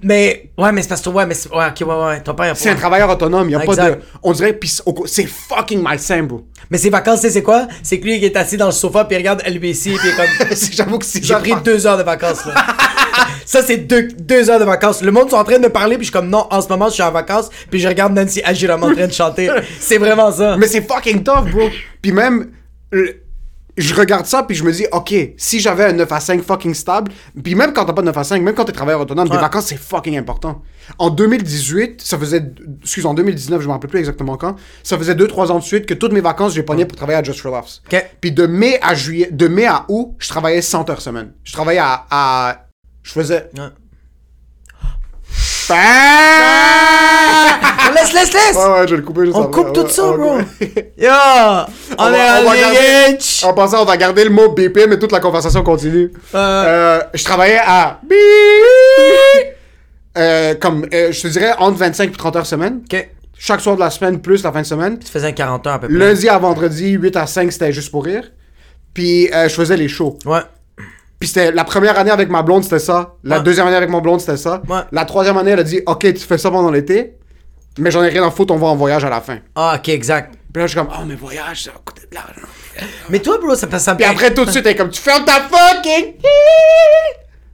Mais, ouais, mais c'est parce que, ouais, mais, ouais, ok, ouais, ouais, ton père, C'est un travailleur autonome, il y a pas de. On dirait, pis c'est- fucking malsain, bro. Mais ses vacances, c'est quoi? C'est que lui, il est assis dans le sofa, puis il regarde LBC, puis il est comme, J'avoue que c'est J'ai pris deux heures de vacances, là. ça, c'est deux, deux heures de vacances. Le monde sont en train de parler, puis je suis comme, non, en ce moment, je suis en vacances, puis je regarde Nancy Agiram en train de chanter. C'est vraiment ça. Mais c'est fucking tough, bro. Puis même, je regarde ça, puis je me dis, ok, si j'avais un 9 à 5 fucking stable, puis même quand t'as pas de 9 à 5, même quand t'es travailleur autonome, des Ouais. vacances, c'est fucking important. En 2018, ça faisait, excuse, en 2019, je me rappelle plus exactement quand, ça faisait 2-3 ans de suite que toutes mes vacances, j'ai pogné pour travailler à Just for Laughs. Ok. Puis de mai à juillet, de mai à août, je travaillais 100 heures semaine. Je travaillais à, à je faisais, Ouais. Ah! laisse, laisse, laisse! Ouais, ouais, je vais le couper juste On après, coupe tout ça, bro. Yo! On, On est va- on va en garder-! En passant, on va garder le mot BP, mais toute la conversation continue. Euh. Euh, je travaillais à euh, comme euh, je te dirais entre 25 et 30 heures semaine. Ok. Chaque soir de la semaine plus la fin de semaine. Tu faisais un 40 heures à peu près. Lundi à vendredi, 8 à 5, c'était juste pour rire. Puis euh, je faisais les shows. Ouais. Puis c'était la première année avec ma blonde, c'était ça. La Ouais. deuxième année avec mon blonde, c'était ça. Ouais. La troisième année, elle a dit OK, tu fais ça pendant l'été, mais j'en ai rien à foutre, on va en voyage à la fin. Ah, ok, exact. Puis là, je suis comme Oh, mais voyage, ça va coûter de l'argent. Mais toi, bro, ça, ça me Puis après, tout de suite, elle est comme Tu fermes ta fucking.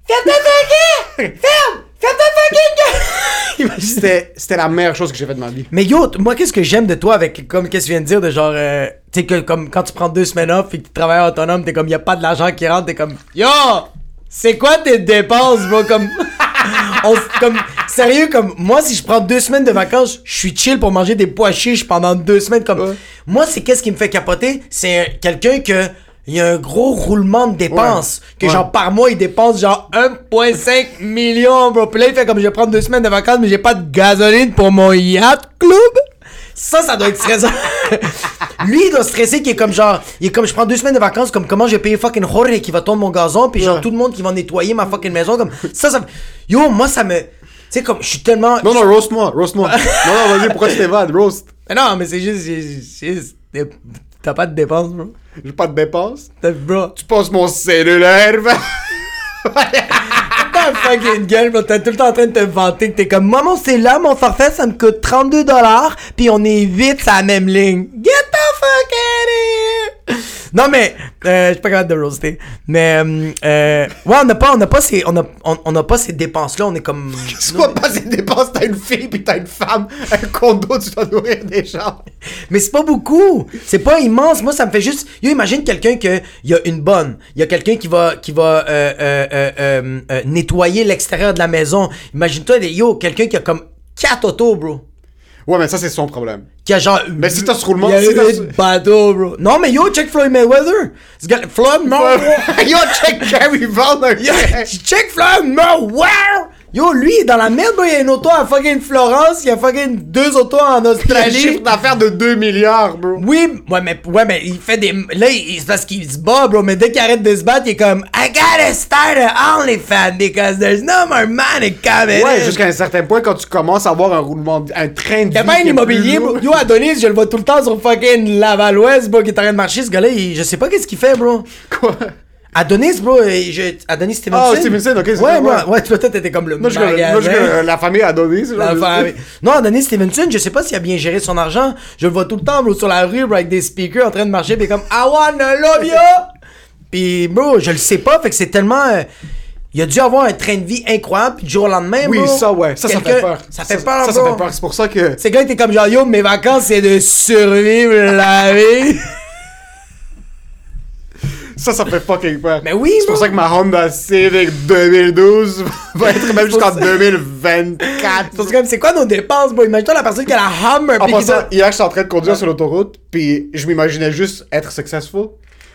Ferme ta fucking! Ferme! Ferme ta fucking! C'était c'était la meilleure chose que j'ai faite de ma vie. Mais yo, moi, qu'est-ce que j'aime de toi avec, comme, qu'est-ce que tu viens de dire, de genre, euh, sais, que comme quand tu prends deux semaines off et que tu travailles autonome, t'es comme, y a pas de l'argent qui rentre, t'es comme, yo! C'est quoi tes dépenses, bro? Comme, on comme, sérieux, comme, moi, si je prends deux semaines de vacances, je suis chill pour manger des pois chiches pendant deux semaines, comme, Ouais. moi, c'est qu'est-ce qui me fait capoter? C'est quelqu'un que, il y a un gros roulement de dépenses. Ouais. Que Ouais. genre par mois, il dépense genre 1,5 million, bro. Puis là, il fait comme je vais prendre deux semaines de vacances, mais j'ai pas de gasoline pour mon yacht club. Ça, ça doit être stressant. Lui, il doit stresser qui est comme genre, il est comme je prends deux semaines de vacances, comme comment je vais payer fucking Jorge qui va tondre mon gazon, puis genre tout le monde qui va nettoyer ma fucking maison, comme ça, ça. Yo, moi, ça me. Tu sais, comme je suis tellement. Non, non, roast-moi, roast-moi. non, non, vas-y, pourquoi tu t'évades? Roast? Mais non, mais c'est juste. juste- T'as pas de dépenses, bro. J'ai pas de dépenses. T'as- Bro. Tu passes mon cellulaire, un fucking gueule. T'es tout le temps en train de te vanter que t'es comme, moi, mon cellulaire, mon forfait, ça me coûte 32 dollars, puis on est 8 sur la même ligne. Get the fuck out of here! Non, mais, euh, je suis pas capable de roaster. Mais, euh, euh, ouais, on n'a pas, on n'a pas ces, on a, on, on a pas ces dépenses-là, on est comme. Soit pas ces dépenses, t'as une fille pis t'as une femme, un condo, tu dois nourrir des gens. Mais c'est pas beaucoup. C'est pas immense. Moi, ça me fait juste. Yo, imagine quelqu'un que y a une bonne. Il y a quelqu'un qui va qui va euh, euh, nettoyer l'extérieur de la maison. Imagine-toi, des- yo, quelqu'un qui a comme quatre autos, bro. Ouais, mais ça, c'est son problème. Qui a genre. Mais si t'as ce roulement- Il y a si bateaux, bro. Non, mais yo, check Floyd Mayweather. Ce gars, Floyd Mayweather. Yo, check Gary Vaynerchuk. Check Floyd Mayweather. Yo, lui, il est dans la merde, bro. Il y a une auto à fucking Florence. Il y a fucking deux autos en Il a un Australie. chiffre d'affaires de 2 milliards, bro. Oui, ouais, mais, ouais, mais il fait des. Là, il- c'est parce qu'il se bat, bro. Mais dès qu'il arrête de se battre, il est comme I gotta start a OnlyFans because there's no more money coming. Ouais, jusqu'à un certain point, quand tu commences à avoir un roulement, de- un train de. Y'a pas un immobilier, bro. Yo, Adonis, je le vois tout le temps sur fucking Laval-Ouest, bro, qui est en train de marcher. Ce gars-là, il- je sais pas qu'est-ce qu'il fait, bro. Quoi? Adonis, bro, je- Adonis Stevenson. Ah, Stevenson, ok, c'est Ouais, ça, moi, ouais. toi, t'étais comme le Moi, je moi, je la famille Adonis. genre, La famille. Non, Adonis Stevenson, je sais pas s'il a bien géré son argent. Je le vois tout le temps, bro, sur la rue, bro, avec des speakers en train de marcher, pis comme I wanna love you! Pis, bro, je le sais pas, fait que c'est tellement. euh, il a dû avoir un train de vie incroyable, pis du jour au lendemain, Oui, bro, ça, ouais. Ça, ça fait peur. Ça fait peur, Ça, ça bro. fait peur. C'est pour ça que. C'est gars était comme genre, yo, mes vacances, c'est de survivre la vie. Ça, ça fait fucking peur. Mais oui, C'est pour ça que ma Honda Civic 2012 va être même jusqu'en 2024. C'est comme, c'est quoi nos dépenses, bro? Imagine-toi la personne qui a la Hummer, En passant, hier, j'étais en train de conduire sur l'autoroute, puis je m'imaginais juste être successful.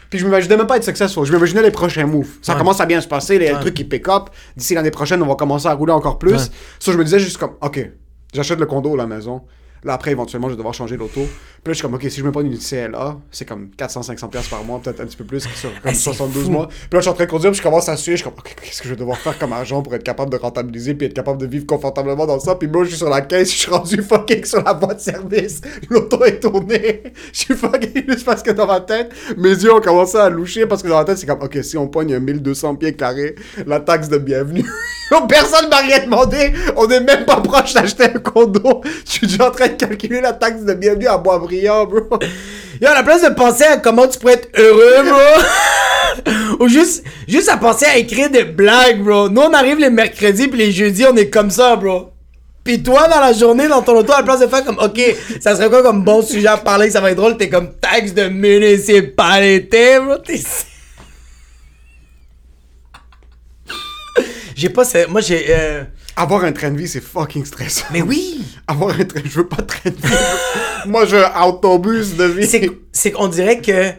Puis je m'imaginais même pas être successful, je m'imaginais les prochains moves. Ça Ouais. commence à bien se passer, les trucs qui pick up. D'ici l'année prochaine, on va commencer à rouler encore plus. Ouais. Ça, je me disais juste comme, ok, j'achète le condo la maison. Là, après, éventuellement, je vais devoir changer l'auto. Puis là, je suis comme, ok, si je me prends une CLA, c'est comme 400-500$ piastres par mois, peut-être un petit peu plus, sur comme Ah, c'est 72 fou. mois. Puis là, je suis en train de conduire, puis je commence à suivre. Je suis comme, ok, qu'est-ce que je vais devoir faire comme argent pour être capable de rentabiliser, puis être capable de vivre confortablement dans ça? Puis moi, je suis sur la caisse, je suis rendu fucking sur la voie de service. L'auto est tournée. Je suis fucking juste parce que dans ma tête, mes yeux ont commencé à loucher parce que dans ma tête, c'est comme, ok, si on pogne un 1200 pieds carrés, la taxe de bienvenue. Personne m'a rien demandé. On est même pas proche d'acheter un condo. Je suis déjà en train de calculer la taxe de bienvenue à Boisbriand, bro. Yo, à la place de penser à comment tu pourrais être heureux, bro. Ou juste, juste à penser à écrire des blagues, bro. Nous, on arrive les mercredis puis les jeudis, on est comme ça, bro. Pis toi, dans la journée, dans ton auto, à la place de faire comme, ok, ça serait quoi comme bon sujet à parler, ça va être drôle, t'es comme taxe de municipalité, bro. T'es... J'ai pas, moi j'ai, euh, Avoir un train de vie, c'est fucking stressant. mais oui. Avoir un train, je veux pas de train de vie. Moi, je veux un autobus de vie. c'est qu'on dirait que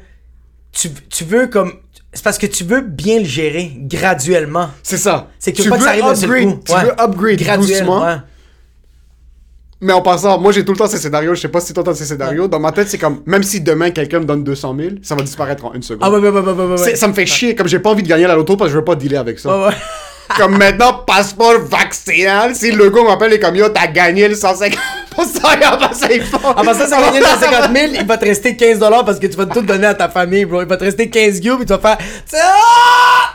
tu, tu veux comme c'est parce que tu veux bien le gérer graduellement. C'est ça. C'est que tu tu veux pas que ça upgrade, coup. tu Ouais. veux upgrade Graduel, doucement. ouais. Mais en passant, moi j'ai tout le temps ces scénarios, je sais pas si toi t'as ces scénarios. Dans ma tête, c'est comme, même si demain quelqu'un me donne 200 000, ça va disparaître en une seconde. Ah ouais, ouais, ouais, ouais, ouais, ouais. Ça me fait chier, comme j'ai pas envie de gagner à la loto parce que je veux pas dealer avec ça. Ouais, ouais. Comme maintenant, passeport vaccinal, si le gars m'appelle et comme yo, t'as gagné le 150%, et en passant, ils font. En passant, ça va gagner 150 000, il va te rester 15 dollars parce que tu vas tout donner à ta famille, bro. Il va te rester 15 cubes, puis tu vas faire. Ah!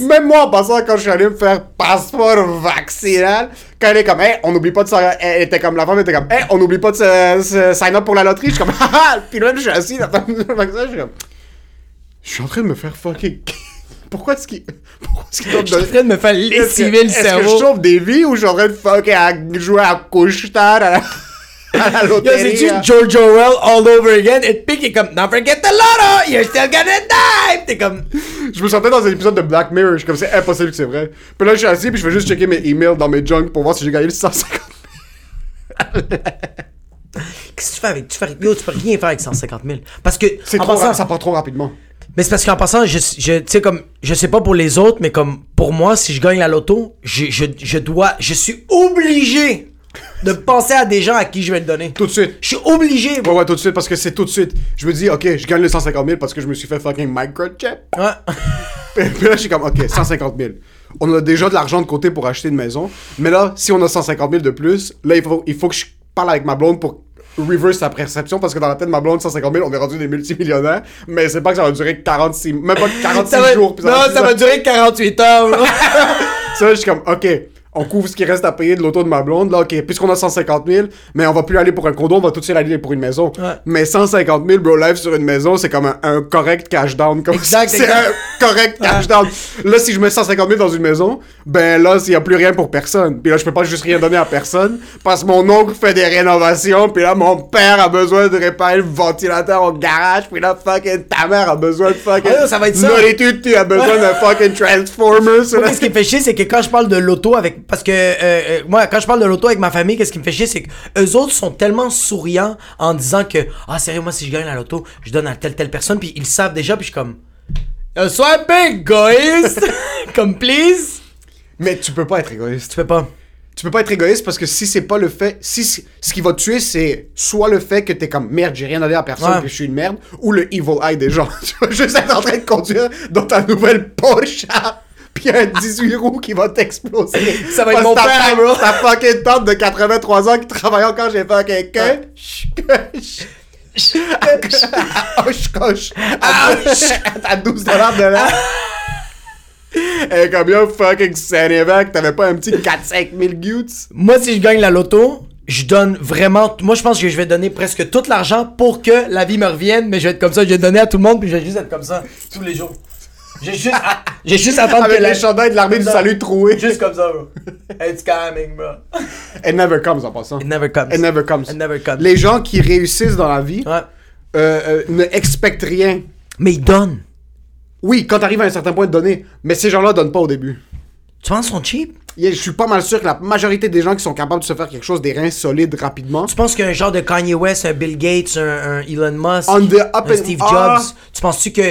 Même moi, en passant, quand je suis allé me faire passeport vaccinal, quand elle est comme, hey, on n'oublie pas de se... Elle était comme, la femme était comme, hey, on n'oublie pas de se, se sign up pour la loterie. Je suis comme, haha, puis là, je suis assis, la femme le vaccin, je suis comme, je suis en train de me faire fucking. Pourquoi est-ce qu'il. Pourquoi est-ce qu'il Je suis en train de me faire lessiver le est-ce que je cerveau. sauve des vies ou je suis en train de fucking à jouer à couche-tard à la, c'est-tu hein? George Orwell all over again? Et puis, il est comme, don't forget the lotto, you're still gonna die! T'es comme, Je me sentais dans un épisode de Black Mirror. Je suis comme, c'est impossible que c'est vrai. Puis là, je suis assis, puis je vais juste checker mes emails dans mes junk pour voir si j'ai gagné le 150 qu'est-ce que tu fais avec, tu fais, yo, tu peux rien faire avec 150 000. Parce que, C'est trop passant- ça part trop rapidement. Mais c'est parce qu'en passant, je, je, sais, comme, je sais pas pour les autres, mais comme, pour moi, si je gagne la loto, je, je, je dois, je suis obligé de penser à des gens à qui je vais le donner. Tout de suite. Je suis obligé, Ouais, ouais, tout de suite, parce que c'est tout de suite. Je me dis, ok, je gagne le 150 000 parce que je me suis fait fucking microchip. Ouais. Puis là, je suis comme, ok, 150 000. On a déjà de l'argent de côté pour acheter une maison. Mais là, si on a 150 000 de plus, là, il faut, il faut que je parle avec ma blonde pour reverse sa perception parce que dans la tête de ma blonde, 150 000, on est rendu des multimillionnaires. Mais c'est pas que ça va durer 46, même pas 46 Ça va, jours. puis non, ça va durer 48 heures. Ça, je suis comme, ok, on couvre ce qui reste à payer de l'auto de ma blonde. Là, ok, puisqu'on a 150 000, mais on va plus aller pour un condo, on va tout de suite aller pour une maison. Ouais. Mais 150 000, bro, live sur une maison, c'est comme un, un correct cash down. Comme Exact, C'est un correct cash down. Là, si je mets 150 000 dans une maison, ben là, il y a plus rien pour personne. Puis là, je peux pas juste rien donner à personne parce que mon oncle fait des rénovations. Puis là, mon père a besoin de réparer le ventilateur au garage. Puis là, fucking ta mère a besoin de fucking. Ah ça va être ça. Nourriture, tu as besoin d'un fucking transformer. qu'est-ce qui fait chier, c'est que quand je parle de l'auto avec. Parce que euh, euh, moi, quand je parle de l'auto avec ma famille, qu'est-ce qui me fait chier, c'est que eux autres sont tellement souriants en disant que Ah, sérieux, moi, si je gagne la loto, je donne à telle, telle personne, puis ils le savent déjà, puis je suis comme. Sois pas égoïste! comme, please! Mais tu peux pas être égoïste. Tu peux pas. Tu peux pas être égoïste parce que si c'est pas le fait, si ce qui va te tuer, c'est soit le fait que t'es comme merde, j'ai rien donné à personne, Ouais. puis je suis une merde, ou le evil eye des gens. tu vas juste être en train de conduire dans ta nouvelle Porsche, puis un 18 roues qui va t'exploser. Ça va être Parce mon père, bro. Ta fucking tante de 83 ans qui travaille encore chez fucking que. Hoche, coche. À 12 dollars de l'heure. Et combien fucking Saint-Évac, t'avais pas un petit 4-5 000 gouttes? Moi, si je gagne la loto, je donne vraiment. Moi, je pense que je vais donner presque tout l'argent pour que la vie me revienne, mais je vais être comme ça, je vais donner à tout le monde, puis je vais juste être comme ça tous les jours. J'ai juste, à- j'ai juste attendre Avec que la. les chandails de l'armée du salut troués. Juste comme ça, bro. It's coming, bro. It never comes en passant. It never comes. It never comes. It never comes. Les gens qui réussissent dans la vie Ouais. euh, euh, ne expectent rien. Mais ils donnent. Oui, quand t'arrives à un certain point de donner, mais ces gens-là donnent pas au début. Tu penses qu'ils sont cheap? Yeah, Je suis pas mal sûr que la majorité des gens qui sont capables de se faire quelque chose des reins solides rapidement, Tu penses qu'un genre de Kanye West, un Bill Gates, un, un Elon Musk, On the up un Steve. Jobs, tu penses-tu que.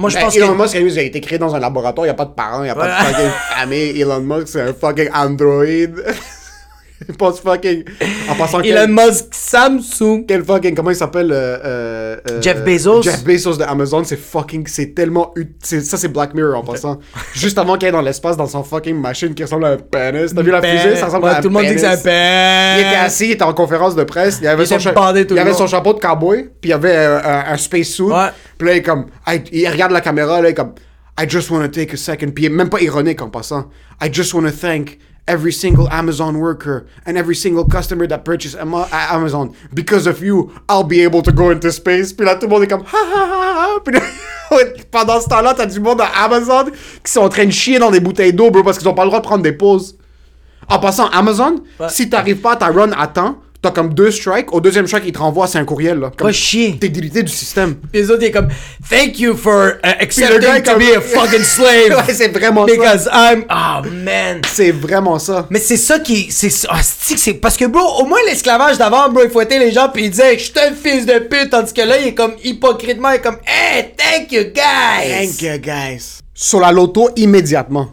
Moi, je Ben, pense Elon que. Musk, il a été créé dans un laboratoire, il n'y a pas de parents, il n'y a pas de fucking famille. Elon Musk, c'est un fucking android. il pense fucking. En passant Elon Musk, Samsung. Quel fucking, comment il s'appelle euh, euh, euh, Jeff Bezos. Jeff Bezos de Amazon, c'est fucking, c'est tellement, ça c'est Black Mirror en passant. Juste avant qu'il aille dans l'espace dans son fucking machine qui ressemble à un pénis. T'as vu la fusée, ça ressemble Ouais, à un Tout le monde dit que c'est un pénis. Il était assis, il était en conférence de presse, il avait, Il son, cha- il avait son chapeau de cowboy, puis il avait euh, un, un space suit. Ouais. Puis là, il est comme, il regarde la caméra, là, il est comme, I just want to take a second. Puis il est même pas ironique en passant. I just want to thank every single Amazon worker and every single customer that Ama- à Amazon. Because of you, I'll be able to go into space. Puis là, tout le monde est comme, ha ha ha ha. Puis là, pendant ce temps-là, t'as du monde à Amazon qui sont en train de chier dans des bouteilles d'eau, bro, parce qu'ils ont pas le droit de prendre des pauses. En passant, Amazon, Ouais. si t'arrives pas à ta run à temps, t'as comme deux strikes. Au deuxième strike, ils te renvoient, c'est un courriel, là. Comme Va chier. T'es délité du système. Puis les autres, ils sont comme, Thank you for uh, accepting est to comme- be a fucking slave. Ouais, c'est vraiment ça. Because I'm. Oh man. C'est vraiment ça. Mais c'est ça qui. C'est c'est Parce que, bro, au moins l'esclavage d'avant, bro, il fouettait les gens, puis il disait, je suis un fils de pute, tandis que là, il est comme hypocritement, il est comme, hey, thank you, guys. Thank you, guys. Sur la loto, immédiatement.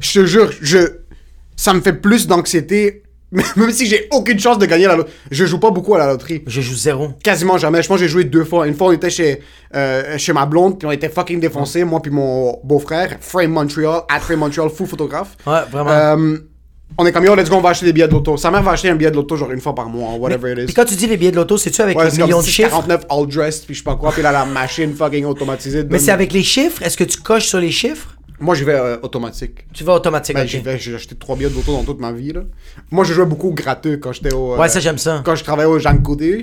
Je te jure, je... ça me fait plus d'anxiété Même si j'ai aucune chance de gagner la loterie. Je joue pas beaucoup à la loterie. Je joue zéro. Quasiment jamais. Je pense que j'ai joué deux fois. Une fois, on était chez, euh, chez ma blonde, puis on était fucking défoncés, moi puis mon beau-frère, Frame Montreal, at Frame Montreal, fou photographe. Ouais, vraiment. Euh, on est comme yo, let's go, on va acheter des billets de loto. Sa mère va acheter un billet de loto genre une fois par mois, whatever it Puis is. quand tu dis les billets de loto, c'est-tu avec Ouais, les millions de chiffres? 49 all dressed, puis je sais pas quoi, puis là la machine fucking automatisée. Mais c'est avec les chiffres? Est-ce que tu coches sur les chiffres? Moi, j'y vais euh, automatique. Tu vas automatique, Ben, ok. j'y vais, j'ai acheté trois billets de loto dans toute ma vie, là. Moi, je jouais beaucoup au gratteux quand j'étais au. euh, Ouais, ça, j'aime ça. Quand je travaillais au Jean. Hein, côté.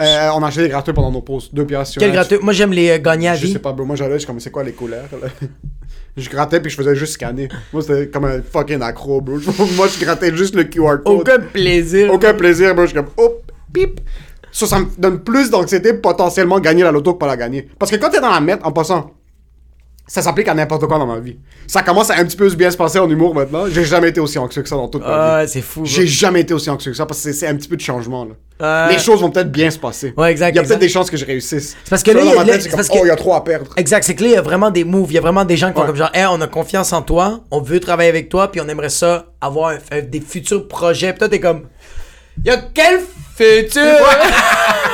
Euh, on achetait des gratteux pendant nos pauses. Deux piastres. sur Quel un. gratteux? Moi, j'aime les euh, à Je vie. sais pas, bro. Moi, j'allais, je comme, c'est quoi les couleurs, là? Je grattais puis je faisais juste scanner. Moi, c'était comme un fucking accro, bro. Moi, je grattais juste le QR code. Aucun plaisir. Aucun plaisir, bro. Je suis comme, hop, pip. Ça, ça me donne plus d'anxiété potentiellement gagner la loto que pas la gagner. Parce que quand t'es dans la merde, en passant, ça s'applique à n'importe quoi dans ma vie. Ça commence à un petit peu bien se passer en humour maintenant. J'ai jamais été aussi anxieux que ça dans toute ma vie. Ah, c'est fou. J'ai jamais été aussi anxieux que ça parce que c'est- un petit peu de changement, là. Les choses vont peut-être bien se passer. Ouais, exact, Il y a peut-être des chances que je réussisse. C'est parce que là, il y a- oh, il trop à perdre. Exact, c'est que là, il y a vraiment des moves. Il y a vraiment des gens qui sont comme genre, hey, on a confiance en toi, on veut travailler avec toi, puis on aimerait ça avoir des futurs projets. Puis toi, t'es comme, y a quel futur?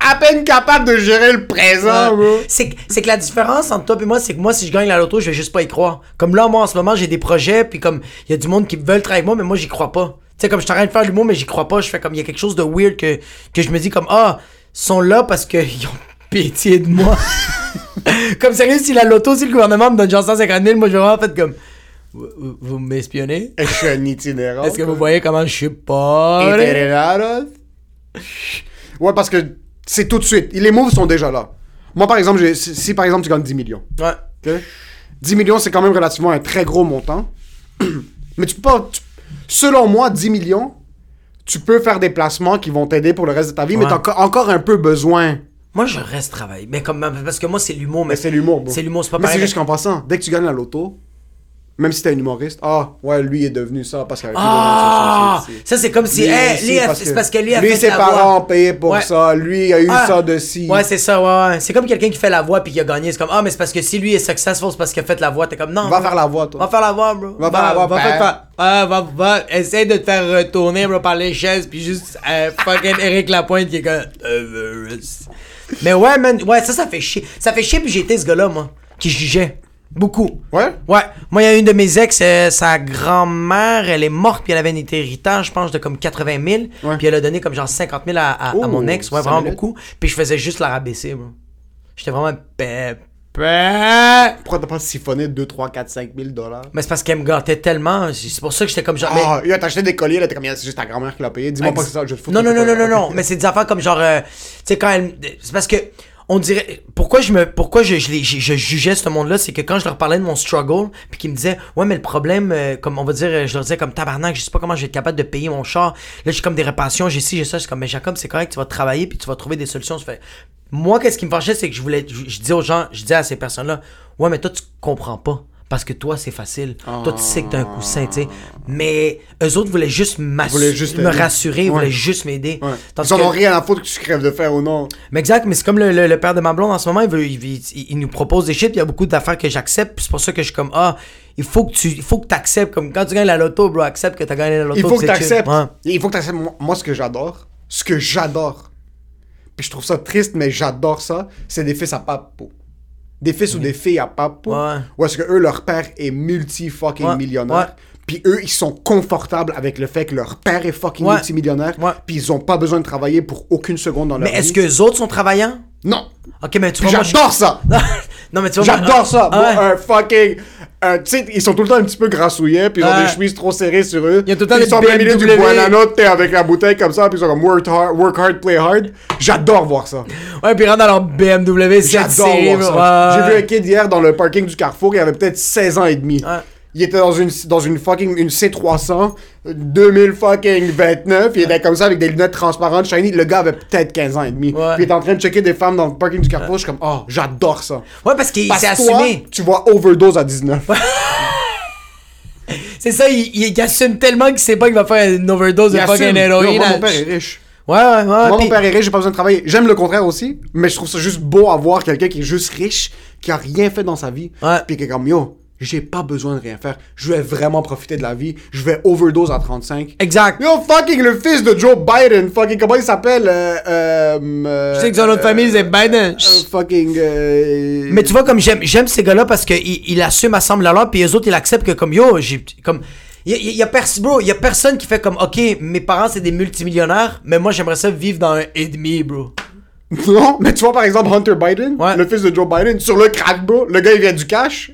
À peine capable de gérer le présent, bro. C'est que- la différence entre toi et moi, c'est que moi, si je gagne la loto, je vais juste pas y croire. Comme là, moi, en ce moment, j'ai des projets, puis comme, il y a du monde qui veulent travailler avec moi, mais moi, j'y crois pas. Tu sais, comme je suis en train de faire l'humour, mais j'y crois pas. Je fais comme, il y a quelque chose de weird que, que je me dis comme, ah, ils sont là parce qu'ils ont pitié de moi. comme sérieux, si la loto, si le gouvernement me donne genre 150 000, moi, je vais vraiment faire comme, vous, vous- m'espionnez? Je suis un itinérant. Est-ce que vous voyez comment je suis pas? Ouais, parce que c'est tout de suite. Les moves sont déjà là. Moi, par exemple, j'ai- si, si, par exemple tu gagnes 10 millions, Ouais. ok? 10 millions, c'est quand même relativement un très gros montant. Mais tu peux pas. tu- selon moi, 10 millions, tu peux faire des placements qui vont t'aider pour le reste de ta vie, mais Ouais. t'as enco- encore un peu besoin. Moi, je reste travailler. Mais comme, parce que moi, c'est l'humour, mais Mais c'est l'humour, bro. C'est l'humour, c'est pas Mais c'est juste qu'en passant, dès que tu gagnes la loto, même si t'es un humoriste, ah, ouais, lui est devenu ça parce qu'il a Ah! été Ça, c'est comme si, Lui hey, lui, c'est parce que lui a lui, fait ses la parents ont payé pour Ouais. ça. Lui a eu Ah. ça de si. Ouais, c'est ça, ouais, ouais. C'est comme quelqu'un qui fait la voix puis qui a gagné. C'est comme, ah, mais c'est parce que si lui est successful, c'est parce qu'il a fait la voix. T'es comme, non. Va bro. faire la voix, toi. Va faire la voix, bro. Va faire la voix, Va, faire- ah, va, va, essaye de te faire retourner, bro, par les chaises puis juste euh, fucking Eric Lapointe qui est comme. mais ouais, man, ouais, ça, ça fait chier. Ça fait chier puis été ce gars-là, moi, qui jugeait. Beaucoup. Ouais? Ouais. Moi, il y a une de mes ex, euh, sa grand-mère, elle est morte, puis elle avait un héritage, je pense, de comme 80 000. Ouais. Puis elle a donné comme genre 50 000 à, à- à Oh, mon ex. Ouais, vraiment beaucoup. Puis je faisais juste la rabaisser, bro. J'étais vraiment. Pourquoi t'as pas siphonné 2, 3, 4, 5 000 dollars? Mais c'est parce qu'elle me gâtait tellement. C'est pour ça que j'étais comme genre. mais- Ah, il a acheté des colliers, là, t'es comme, c'est juste ta grand-mère qui l'a payé. Dis-moi pas que c'est ça, je te foutre. Non, non, non, non, non, non. Mais c'est des affaires comme genre. euh, tu sais, quand elle. C'est parce que. On dirait. Pourquoi je me. Pourquoi je, je, je, je jugeais ce monde-là, c'est que quand je leur parlais de mon struggle, puis qu'ils me disaient, ouais, mais le problème, euh, comme on va dire, euh, je leur disais comme tabarnak, je sais pas comment je vais être capable de payer mon char. Là, j'ai comme des réparations, j'ai ci, j'ai ça. C'est comme, mais Jacob, c'est correct, tu vas travailler, puis tu vas trouver des solutions. Je. Moi, qu'est-ce qui me fâchait, c'est que je voulais. Je, je disais aux gens, je disais à ces personnes-là, ouais, mais toi, tu comprends pas. Parce que toi, c'est facile. Toi, tu sais que t'as un coussin, tu sais. Mais eux autres voulaient juste, Voulaient juste me rassurer, ils Ouais. voulaient juste m'aider. Ouais. Ils en que- ont rien à foutre que tu crèves de faire ou non. mais exact, mais c'est comme le, le- le père de ma blonde en ce moment, il, veut, il, il- il nous propose des shit, il y a beaucoup d'affaires que j'accepte, c'est pour ça que je suis comme, ah, il faut que tu il faut que acceptes, comme quand tu gagnes la loto, bro, accepte que t'as gagné la loto. Il faut que c'est tu acceptes. chill. Ouais. Il faut que tu acceptes. Moi, ce que j'adore, ce que j'adore, puis je trouve ça triste, mais j'adore ça, c'est des fils à papo. Des fils ou des filles à papo. Ouais. Où est-ce que eux, leur père est multi-fucking Ouais. millionnaire. Ouais. Puis eux, ils sont confortables avec le fait que leur père est fucking multimillionnaire. Puis ils ont pas besoin de travailler pour aucune seconde dans leur Mais est-ce vie. que les autres sont travaillants? Non. Ok, mais tu vois, je- J'adore ça. non, mais tu vois, J'adore ça. Ah Moi, ouais. un fucking. un- tu sais, ils sont tout le temps un petit peu grassouillés, puis ils ont des chemises trop serrées sur eux. Il y a tout le temps Ils sont au milieu du BMW. Buonanotte avec la bouteille comme ça, puis ils sont comme work hard, work hard play hard. J'adore voir ça. Ouais, puis ils rentrent dans leur BMW 7 J'adore voir ça. J'ai vu un kid hier dans le parking du Carrefour, il avait peut-être 16 ans et demi. Ouais. Il était dans une, dans une fucking une C300, 2000 fucking 29, il était comme ça avec des lunettes transparentes, shiny. Le gars avait peut-être 15 ans et demi. Ouais. Puis il était en train de checker des femmes dans le parking du Carrefour, je suis comme, oh, j'adore ça. Ouais, parce qu'il s'est assumé. tu vois overdose à 19. C'est ça, il, assume tellement qu'il sait pas qu'il va faire une overdose de Il fucking assume. héroïne. Mon père est riche. Ouais, ouais, ouais. Moi, mon père est riche, j'ai pas besoin de travailler. J'aime le contraire aussi, mais je trouve ça juste beau à voir quelqu'un qui est juste riche, qui a rien fait dans sa vie, Ouais. puis qui est comme yo, j'ai pas besoin de rien faire. Je vais vraiment profiter de la vie. Je vais overdose à 35. Exact. Yo, fucking le fils de Joe Biden, fucking, comment il s'appelle? Euh, euh, euh, Je sais que son nom de famille, c'est Biden. euh, fucking. euh, Mais tu vois, comme j'aime, j'aime ces gars-là parce qu'ils il assument assemble la loi, puis les autres, ils acceptent que, comme yo, j'ai. Comme. Il y, a- y a pers- bro, y a personne qui fait comme, ok, mes parents, c'est des multimillionnaires, mais moi, j'aimerais ça vivre dans un et demi, bro. Non, mais tu vois, par exemple, Hunter Biden, Ouais. le fils de Joe Biden, sur le crack, bro, le gars, il vient du cash,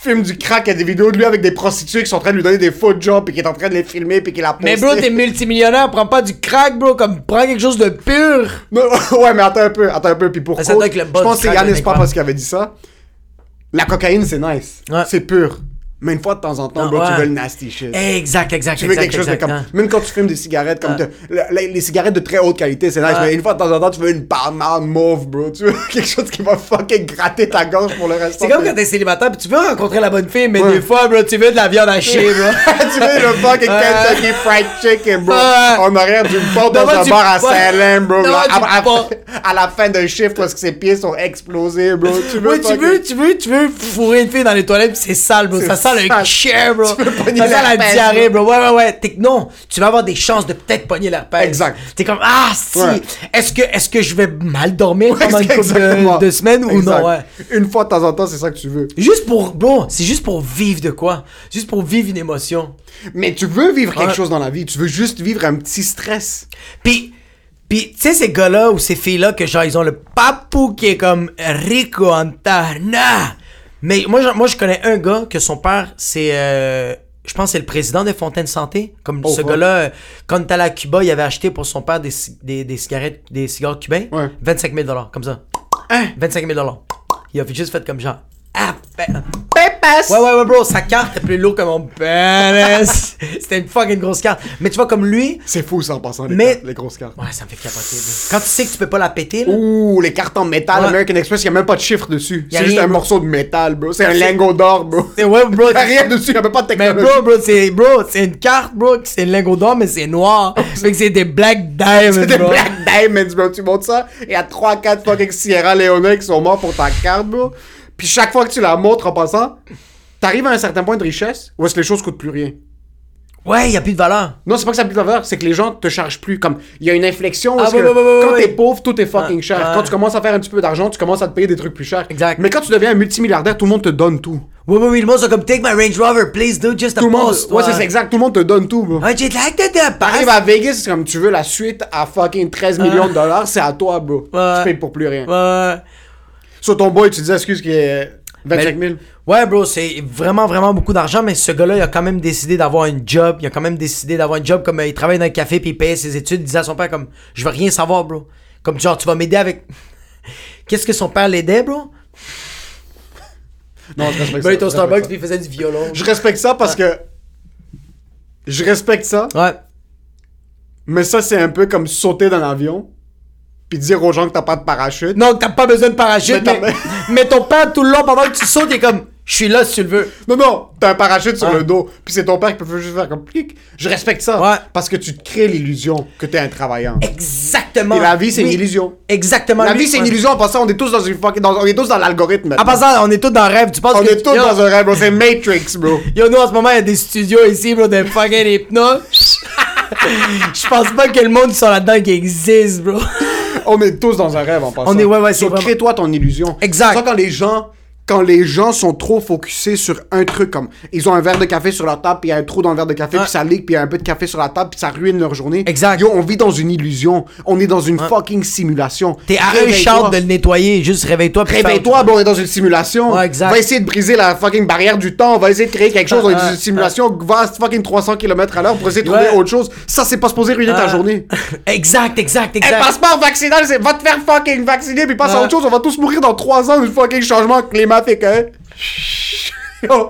filme du crack, il y a des vidéos de lui avec des prostituées qui sont en train de lui donner des faux jobs, et qui est en train de les filmer, puis qu'il a posté. Mais bro, t'es multimillionnaire, prends pas du crack, bro, comme, prends quelque chose de pur. Non, ouais, mais attends un peu, attends un peu, puis pour Ça cause, doit être le je pense que c'est Yannis le mec, Papas qui avait dit ça. La cocaïne, c'est nice. Ouais. C'est pur. Mais une fois de temps en temps, Ah, bro, tu veux le nasty shit. Exact, exact, Tu veux exact, quelque chose de comme. hein. Même quand tu fumes des cigarettes, comme. Te- la- les cigarettes de très haute qualité, c'est nice, mais une fois de temps en temps, tu veux une palmade mauve, bro. Tu veux quelque chose qui va fucking gratter ta gorge pour le reste C'est comme quand t'es célibataire, pis tu veux rencontrer la bonne fille, mais Ouais. des fois, bro, tu veux de la viande hachée, bro. tu veux le fucking. Kentucky Fried Chicken, bro. Ouais. En arrière d'une porte dans un bar à. Salem, bro. À, la fin d'un chiffre parce que ses pieds sont explosés, bro. Tu veux tu veux, tu veux, tu veux fourrer une fille dans les toilettes pis c'est sale, bro. Ça le bro. Tu veux pogner la l'herpès, diarrhée, bro. Ouais, ouais, ouais. T'es- non, tu vas avoir des chances de peut-être pogner l'herpès. Exact. T'es comme, ah, si. Ouais. Est-ce que, est-ce que je vais mal dormir Ouais, pendant une couple de, de semaines ou Exact. non, ouais. Une fois de temps en temps, c'est ça que tu veux. Juste pour, bro, c'est juste pour vivre de quoi? Juste pour vivre une émotion. Mais tu veux vivre quelque Ouais. chose dans la vie. Tu veux juste vivre un petit stress. Pis, pis tu sais, ces gars-là ou ces filles-là que genre, ils ont le papou qui est comme rico en tarna. Mais moi, je- moi, je connais un gars que son père, c'est. euh, je pense que c'est le président des Fontaines Santé. Comme Oh, ce gars-là, euh, quand il allé à Cuba, il avait acheté pour son père des, des, des cigarettes, des cigares cubains. Ouais. 25 000 comme ça. Hein? 25 000 Il a juste fait comme genre. Ah, ben- Ouais, ouais, ouais, bro, sa carte est plus lourde que mon pénis. C'était une fucking grosse carte. Mais tu vois, comme lui, C'est fou, ça, en passant, les, Mais- cartes, les grosses cartes. Ouais, ça me fait capoter. bro. Quand tu sais que tu peux pas la péter, là. Ouh, les cartes en métal Ouais. American Express, il a même pas de chiffre dessus. Y a C'est juste rien, un bro. morceau de métal, bro. C'est un lingot d'or, bro. C'est- Ouais, bro. Y a rien dessus, y a même pas de Mais technologie. bro, bro, c'est bro, c'est une carte, bro, c'est un lingot d'or, mais c'est noir. fait que c'est des black diamonds, C'est des bro. Black Diamonds, bro. Tu montes ça, et y a 3-4 fucking Sierra Leone qui sont morts pour ta carte, bro. Puis chaque fois que tu la montres en passant, t'arrives à un certain point de richesse où est-ce que les choses coûtent plus rien. Ouais, y a plus de valeur. Non, c'est pas que ça a plus de valeur, c'est que les gens te chargent plus. Comme, il y a une inflexion Ah, que quand t'es pauvre, tout est fucking cher. Quand tu commences à faire un petit peu d'argent, tu commences à te payer des trucs plus chers. Exact. Mais quand tu deviens un multimilliardaire, tout le monde te donne tout. Oui, oui, oui, le monde sont comme, take my Range Rover, please do just a Tout monde, post. ouais, c'est exact, tout le monde te donne tout, bro. J'ai like that, that T'arrives à Vegas, c'est comme tu veux la suite à fucking 13 millions de dollars, c'est à toi, bro. Ouais. Tu payes pour plus rien. Ouais. Sur ton boy, tu disais, excuse, qui est 25 000. Ouais, bro, c'est vraiment, vraiment beaucoup d'argent, mais ce gars-là, il a quand même décidé d'avoir un job. Il a quand même décidé d'avoir un job comme euh, il travaille dans un café puis il payait ses études. Il disait à son père, comme, je veux rien savoir, bro. Comme, genre, tu vas m'aider avec. Qu'est-ce que son père l'aidait, bro? Non, je respecte Ben, il ça. était au Starbucks puis il faisait du violon. ça. Je respecte ça parce que. Je respecte ça, Ouais. mais ça, c'est un peu comme sauter dans l'avion, puis dire aux gens que t'as pas de parachute. Non, t'as pas besoin de parachute, Mais mais, t'as- mais ton père, tout le long, pendant que tu sautes, il est comme, je suis là si tu le veux. Non, non, t'as un parachute sur Ah. le dos, puis c'est ton père qui peut juste faire comme clic. Je respecte ça. Ouais. Parce que tu te crées l'illusion que t'es un travaillant. Exactement. Et la vie, c'est Oui. une illusion. Exactement. La vie, c'est une illusion. En passant, on est tous dans une fucking. dans- on est tous dans l'algorithme. En passant, on est tous dans le rêve. Tu penses On que est tous yo, dans un rêve, bro. C'est Matrix, bro. Yo, nous, en ce moment, il y a des studios ici, bro, de fucking hypnose. Je pense pas que le monde sont là-dedans qui existe, bro. On est tous dans un rêve en passant. On est- ouais, ouais, c'est So, vraiment- Crée-toi ton illusion. Exact. Ça, quand les gens. Quand les gens sont trop focusés sur un truc comme ils ont un verre de café sur leur table puis il y a un trou dans le verre de café puis ça leak puis il y a un peu de café sur la table puis ça ruine leur journée. Exact. Yo, on vit dans une illusion. On est dans une fucking simulation. T'es à un shout de le nettoyer. Juste réveille-toi. Réveille-toi, bon, on est dans une simulation. Ouais, exact. On va essayer de briser la fucking barrière du temps. On va essayer de créer quelque chose. On est dans une simulation. Va fucking 300 km à l'heure pour essayer de trouver Ouais. autre chose. Ça, c'est pas supposé ruiner ta journée. Exact, exact, Un exact. passeport vaccinal, c'est va te faire fucking vacciner puis passe à autre chose. On va tous mourir dans 3 ans du fucking changement climatique, hein? Yo.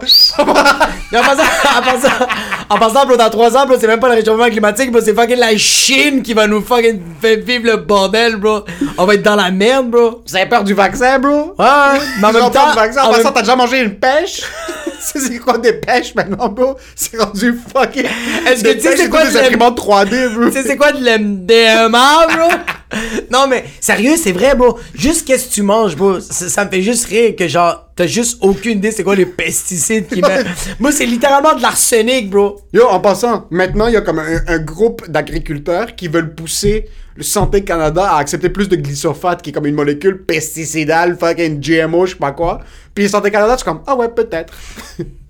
Et En passant, en passant, en passant, dans 3 ans, c'est même pas le réchauffement climatique, bro, c'est fucking la Chine qui va nous fucking faire vivre le bordel, bro. On va être dans la merde, bro. Vous avez peur du vaccin, bro? Ouais, mais en même temps, du vaccin. En en passant, t'as déjà mangé une pêche? c'est quoi des pêches maintenant, bro? C'est rendu fucking. Est-ce que Des tu sais c'est quoi des imprimantes 3D, bro? tu sais c'est quoi de l'MDMA, bro? Non, mais sérieux, c'est vrai, bro. Juste qu'est-ce que tu manges, bro. Ça, ça me fait juste rire que, genre, t'as juste aucune idée c'est quoi les pesticides qu'ils mettent. Moi, c'est littéralement de l'arsenic, bro. Yo, en passant, maintenant, il y a comme un, un groupe d'agriculteurs qui veulent pousser le Santé Canada à accepter plus de glyphosate, qui est comme une molécule pesticidale, fucking GMO, je sais pas quoi. Puis Santé Canada, c'est comme, ah ouais, peut-être.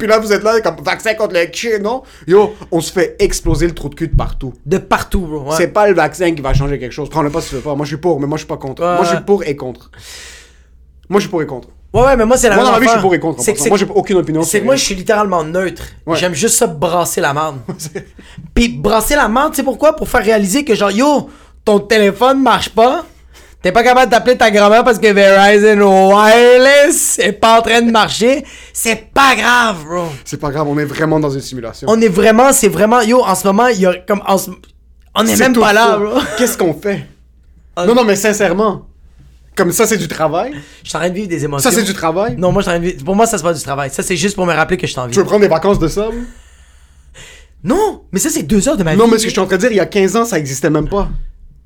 Puis là, vous êtes là, comme, vaccin contre le cul, non? Yo, on se fait exploser le trou de cul de partout. De partout, bro. ouais. C'est pas le vaccin qui va changer quelque chose. Prends-le pas si tu veux pas. Moi, je suis pour, mais moi, je suis pas contre. Ouais, moi, je suis pour et contre. Moi, je suis pour et contre. Ouais, ouais, mais moi, c'est la Moi, même dans la vie, je suis pour et contre. en Moi, j'ai aucune opinion. C'est que moi, je suis littéralement neutre. Ouais. J'aime juste ça brasser la merde. Puis brasser la merde, tu sais pourquoi? Pour faire réaliser que genre, yo, ton téléphone marche pas. T'es pas capable d'appeler ta grand-mère parce que Verizon Wireless est pas en train de marcher. C'est pas grave, bro. C'est pas grave, on est vraiment dans une simulation. On est vraiment, c'est vraiment, yo, en ce moment, il y a comme, en ce- on est, C'est même tout pas là, faux. bro. Qu'est-ce qu'on fait? Non, non, mais sincèrement. Comme ça, c'est du travail? Je suis en train de vivre des émotions. Ça, c'est du travail? Non, moi, je suis en train de vivre. Pour moi, ça, c'est pas du travail. Ça, c'est juste pour me rappeler que je suis en vie. Tu veux prendre des vacances de ça? moi? Non, mais ça, c'est deux heures de ma vie. Non, mais ce que je suis en train de dire, il y a 15 ans, ça existait même pas.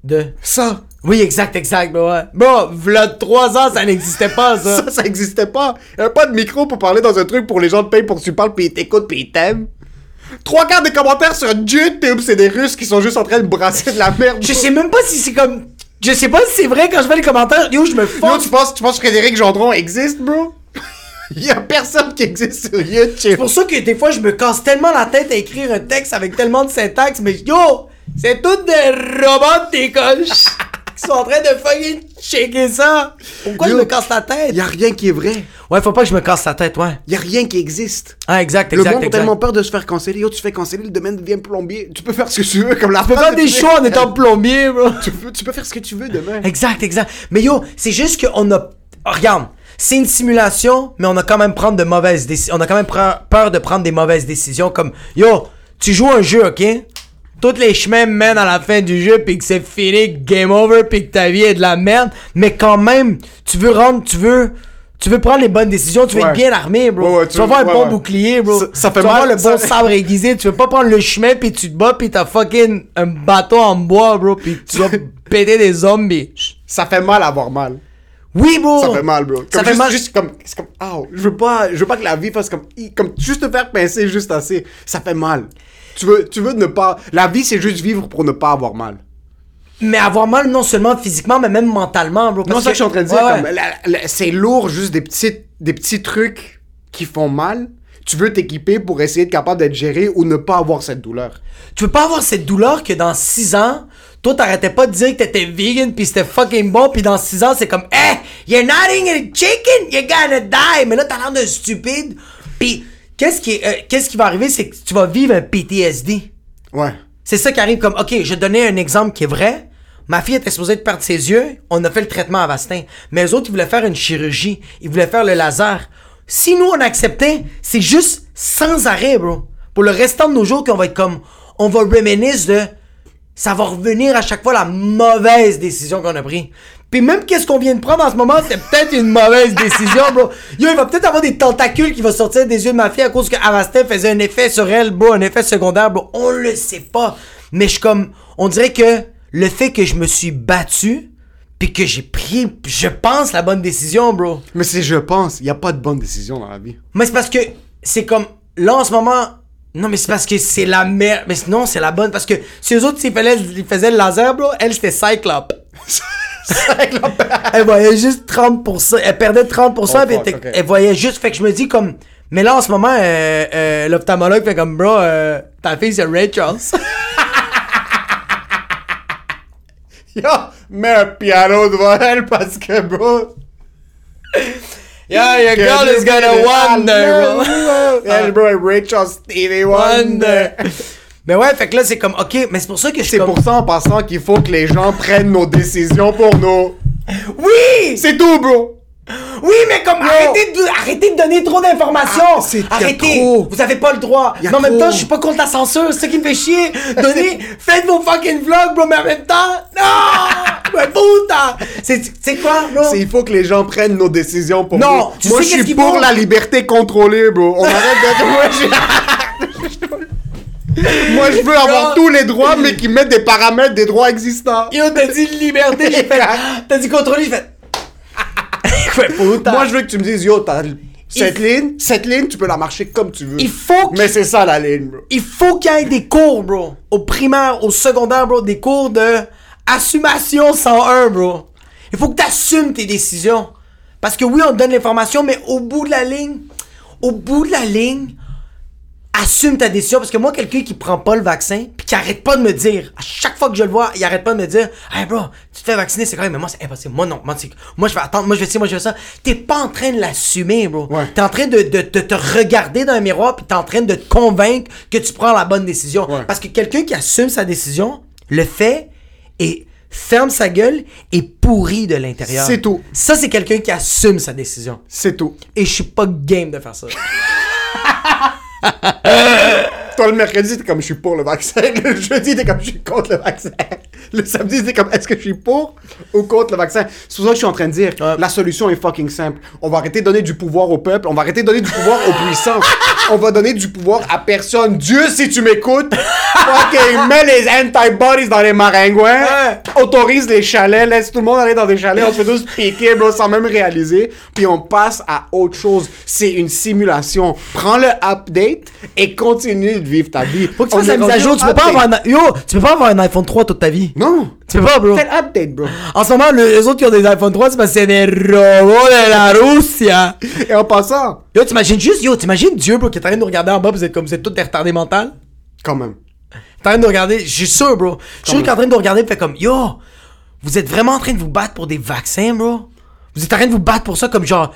De. Ça, Oui, exact, exact, bro, ouais. Bon, v'là trois ans, ça n'existait pas, ça. ça, ça existait pas. Pas de micro pour parler dans un truc pour les gens te payent pour que tu parles pis ils t'écoutent pis ils t'aiment. Trois quarts des commentaires sur YouTube, c'est des Russes qui sont juste en train de brasser de la merde. Je sais même pas si c'est comme. Je sais pas si c'est vrai quand je fais les commentaires. Yo, je me Yo, fonce. tu penses, tu penses que Frédéric Gendron existe, bro? Il y a personne qui existe sur YouTube. C'est pour ça que des fois, je me casse tellement la tête à écrire un texte avec tellement de syntaxe, mais yo, c'est toutes des robots qui sont en train de fucking checker ça. Pourquoi Yo, je me casse la tête? Il y a rien qui est vrai. Ouais, faut pas que je me casse la tête, ouais. Il y a rien qui existe. Ah, exact, Le exact, monde a tellement peur de se faire canceller. Yo, tu fais canceller, le domaine devient plombier. Tu peux faire ce que tu veux, comme la Tu peux faire des shows en étant plombier, bro. Tu peux, tu peux faire ce que tu veux demain. Exact, exact. Mais yo, c'est juste qu'on a. Oh, regarde, c'est une simulation, mais on a quand même prendre de mauvaises décisions. On a quand même peur de prendre des mauvaises décisions comme yo, tu joues un jeu, ok? Tous les chemins mènent à la fin du jeu, puis que c'est fini, game over, puis que ta vie est de la merde. Mais quand même, tu veux rendre, tu veux. Tu veux prendre les bonnes décisions, tu veux Ouais. être bien armé, bro. Ouais, ouais, tu, tu veux- avoir un bon bouclier, bro. Ça- ça fait tu avoir mal, le bon ça- sabre aiguisé. Tu veux pas prendre le chemin, puis tu te bats, puis t'as fucking un bateau en bois, bro, puis tu vas péter des zombies. Ça fait mal avoir mal. Oui, bro! Ça fait mal, bro. Ça fait mal. Juste comme, c'est comme, ah, je veux pas, je veux pas que la vie fasse comme, comme juste te faire pincer juste assez. Ça fait mal. Tu veux, tu veux ne pas, la vie c'est juste vivre pour ne pas avoir mal. Mais avoir mal non seulement physiquement, mais même mentalement, bro. Non, c'est ça que je suis en train de dire. Ouais, ouais. c'est lourd, juste des petits, des petits trucs qui font mal. Tu veux t'équiper pour essayer de capable d'être géré ou ne pas avoir cette douleur. Tu veux pas avoir cette douleur que dans 6 ans, toi t'arrêtais pas de dire que t'étais vegan pis c'était fucking bon pis dans 6 ans c'est comme Eh, you're not eating a chicken, you're gonna die. Mais là t'as l'air d'un stupide. Pis qu'est-ce qui, euh, qu'est-ce qui va arriver, c'est que tu vas vivre un PTSD. Ouais. C'est ça qui arrive comme, ok, je vais te donner un exemple qui est vrai. Ma fille était supposée de perdre ses yeux. On a fait le traitement à Vastin. Mais eux autres, ils voulaient faire une chirurgie. Ils voulaient faire le laser. Si nous, on acceptait, c'est juste sans arrêt, bro. Pour le restant de nos jours, qu'on va être comme, on va reminisce de, ça va revenir à chaque fois la mauvaise décision qu'on a prise. Puis même qu'est-ce qu'on vient de prendre en ce moment, c'est peut-être une mauvaise décision, bro. Yo, il va peut-être avoir des tentacules qui vont sortir des yeux de ma fille à cause que Avastin faisait un effet sur elle, bro, un effet secondaire, bro. On le sait pas. Mais je suis comme, on dirait que le fait que je me suis battu, puis que j'ai pris, je pense, la bonne décision, bro. Mais c'est je pense, il y a pas de bonne décision dans la vie. Mais c'est parce que c'est comme là en ce moment. Non, mais c'est parce que c'est la merde. Mais non, c'est la bonne. Parce que si eux autres, s'ils faisaient, ils faisaient le laser, bro, elle, c'était Cyclope. elle voyait juste 30%. Elle perdait 30%. Oh, elle, fuck, elle voyait juste. Fait que je me dis comme. Mais là, en ce moment, euh, euh, l'ophtalmologue fait comme, bro, euh, ta fille, c'est Ray Charles. Yo, mets un piano devant elle parce que, bro. Yeah, your girl is gonna wonder, bro. Elle, bro, est Rachel Stevie Wonder. Wonder. mais ouais, fait que là, c'est comme, ok, mais c'est pour ça que je suis C'est comme. pour ça, en passant, qu'il faut que les gens prennent nos décisions pour nous. Oui! C'est tout, bro. Oui, mais comme arrêtez de, arrêtez de donner trop d'informations. Ah, arrêtez. trop. Vous avez pas le droit. Mais en même temps, je suis pas contre la censure. C'est ça qui me fait chier. Donnez, faites vos fucking vlogs, bro. Mais en même temps, non. Mais putain. C'est, quoi, bro? C'est- Il faut que les gens prennent nos décisions pour Non, nous. tu Moi, sais je suis pour la liberté contrôlée, bro. On arrête de... Moi, je- veux avoir tous les droits, mais qui mettent des paramètres des droits existants. Yo, t'as dit liberté, j'ai fait. T'as dit contrôler, j'ai fait. Putain. Moi, je veux que tu me dises, yo, t'as cette ligne, cette ligne, tu peux la marcher comme tu veux. Il faut qu'il Mais c'est ça la ligne, bro. il faut qu'il y ait des cours, bro. Au primaire, au secondaire, bro. Des cours de assumation 101, bro. Il faut que tu assumes tes décisions. Parce que oui, on te donne l'information, mais au bout de la ligne, au bout de la ligne, assume ta décision. Parce que moi, quelqu'un qui prend pas le vaccin, puis qui arrête pas de me dire, à chaque fois que je le vois, il arrête pas de me dire, hey bro, tu te fais vacciner, c'est quand même, mais moi, c'est impossible. Moi, non. Moi, c'est- moi, je vais attendre, moi, je vais ci, moi, je vais ça. T'es pas en train de l'assumer, bro. Ouais. T'es en train de, de- de te regarder dans un miroir, puis t'es en train de te convaincre que tu prends la bonne décision. Ouais. Parce que quelqu'un qui assume sa décision, le fait et ferme sa gueule et pourri de l'intérieur. C'est tout. Ça, c'est quelqu'un qui assume sa décision. C'est tout. Et je suis pas game de faire ça. Toi, le mercredi, t'es comme je suis pour le vaccin. Le jeudi, t'es comme je suis contre le vaccin. Le samedi, t'es comme est-ce que je suis pour ou contre le vaccin? C'est pour ça que je suis en train de dire Ouais. la solution est fucking simple. On va arrêter de donner du pouvoir au peuple. On va arrêter de donner du pouvoir aux puissants. On va donner du pouvoir à personne. Dieu, si tu m'écoutes, fucking mets les antibodies dans les maringouins. Ouais. Autorise les chalets. Laisse tout le monde aller dans des chalets. On se fait tous piquer, bro, sans même réaliser. Puis on passe à autre chose. C'est une simulation. Prends le update et continue de vivre ta vie. Faut que tu fasses la mise à jour. Tu peux pas avoir un, yo, tu peux pas avoir un iPhone 3 toute ta vie. Non. Peux pas, bro. Fais update, bro? En ce moment, le- les autres qui ont des iPhone 3, c'est parce que c'est des robots de la Russia. Et en passant, Yo, t'imagines juste, yo, t'imagines Dieu, bro, qui est en train de nous regarder en bas, vous êtes comme, vous êtes tous des retardés mentales. quand même. T'es en train de nous regarder, je suis sûr, bro. Je suis sûr qu'il est en train de nous regarder, fait comme, yo, vous êtes vraiment en train de vous battre pour des vaccins, bro? Vous êtes en train de vous battre pour ça, comme genre,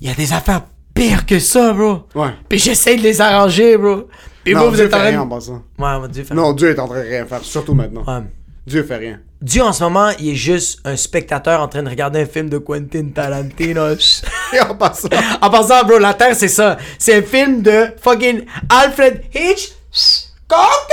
il y a des affaires pires que ça, bro. Ouais. Puis j'essaie de les arranger, bro. Puis non, vous, vous Dieu êtes en train rien en de. passant. Ouais, mon Dieu, fait- Non, Dieu est en train de rien faire, surtout maintenant. Ouais. Dieu fait rien. Dieu, en ce moment, il est juste un spectateur en train de regarder un film de Quentin Tarantino. Et en passant, En passant, bro, La Terre, c'est ça. C'est un film de fucking Alfred Hitchcock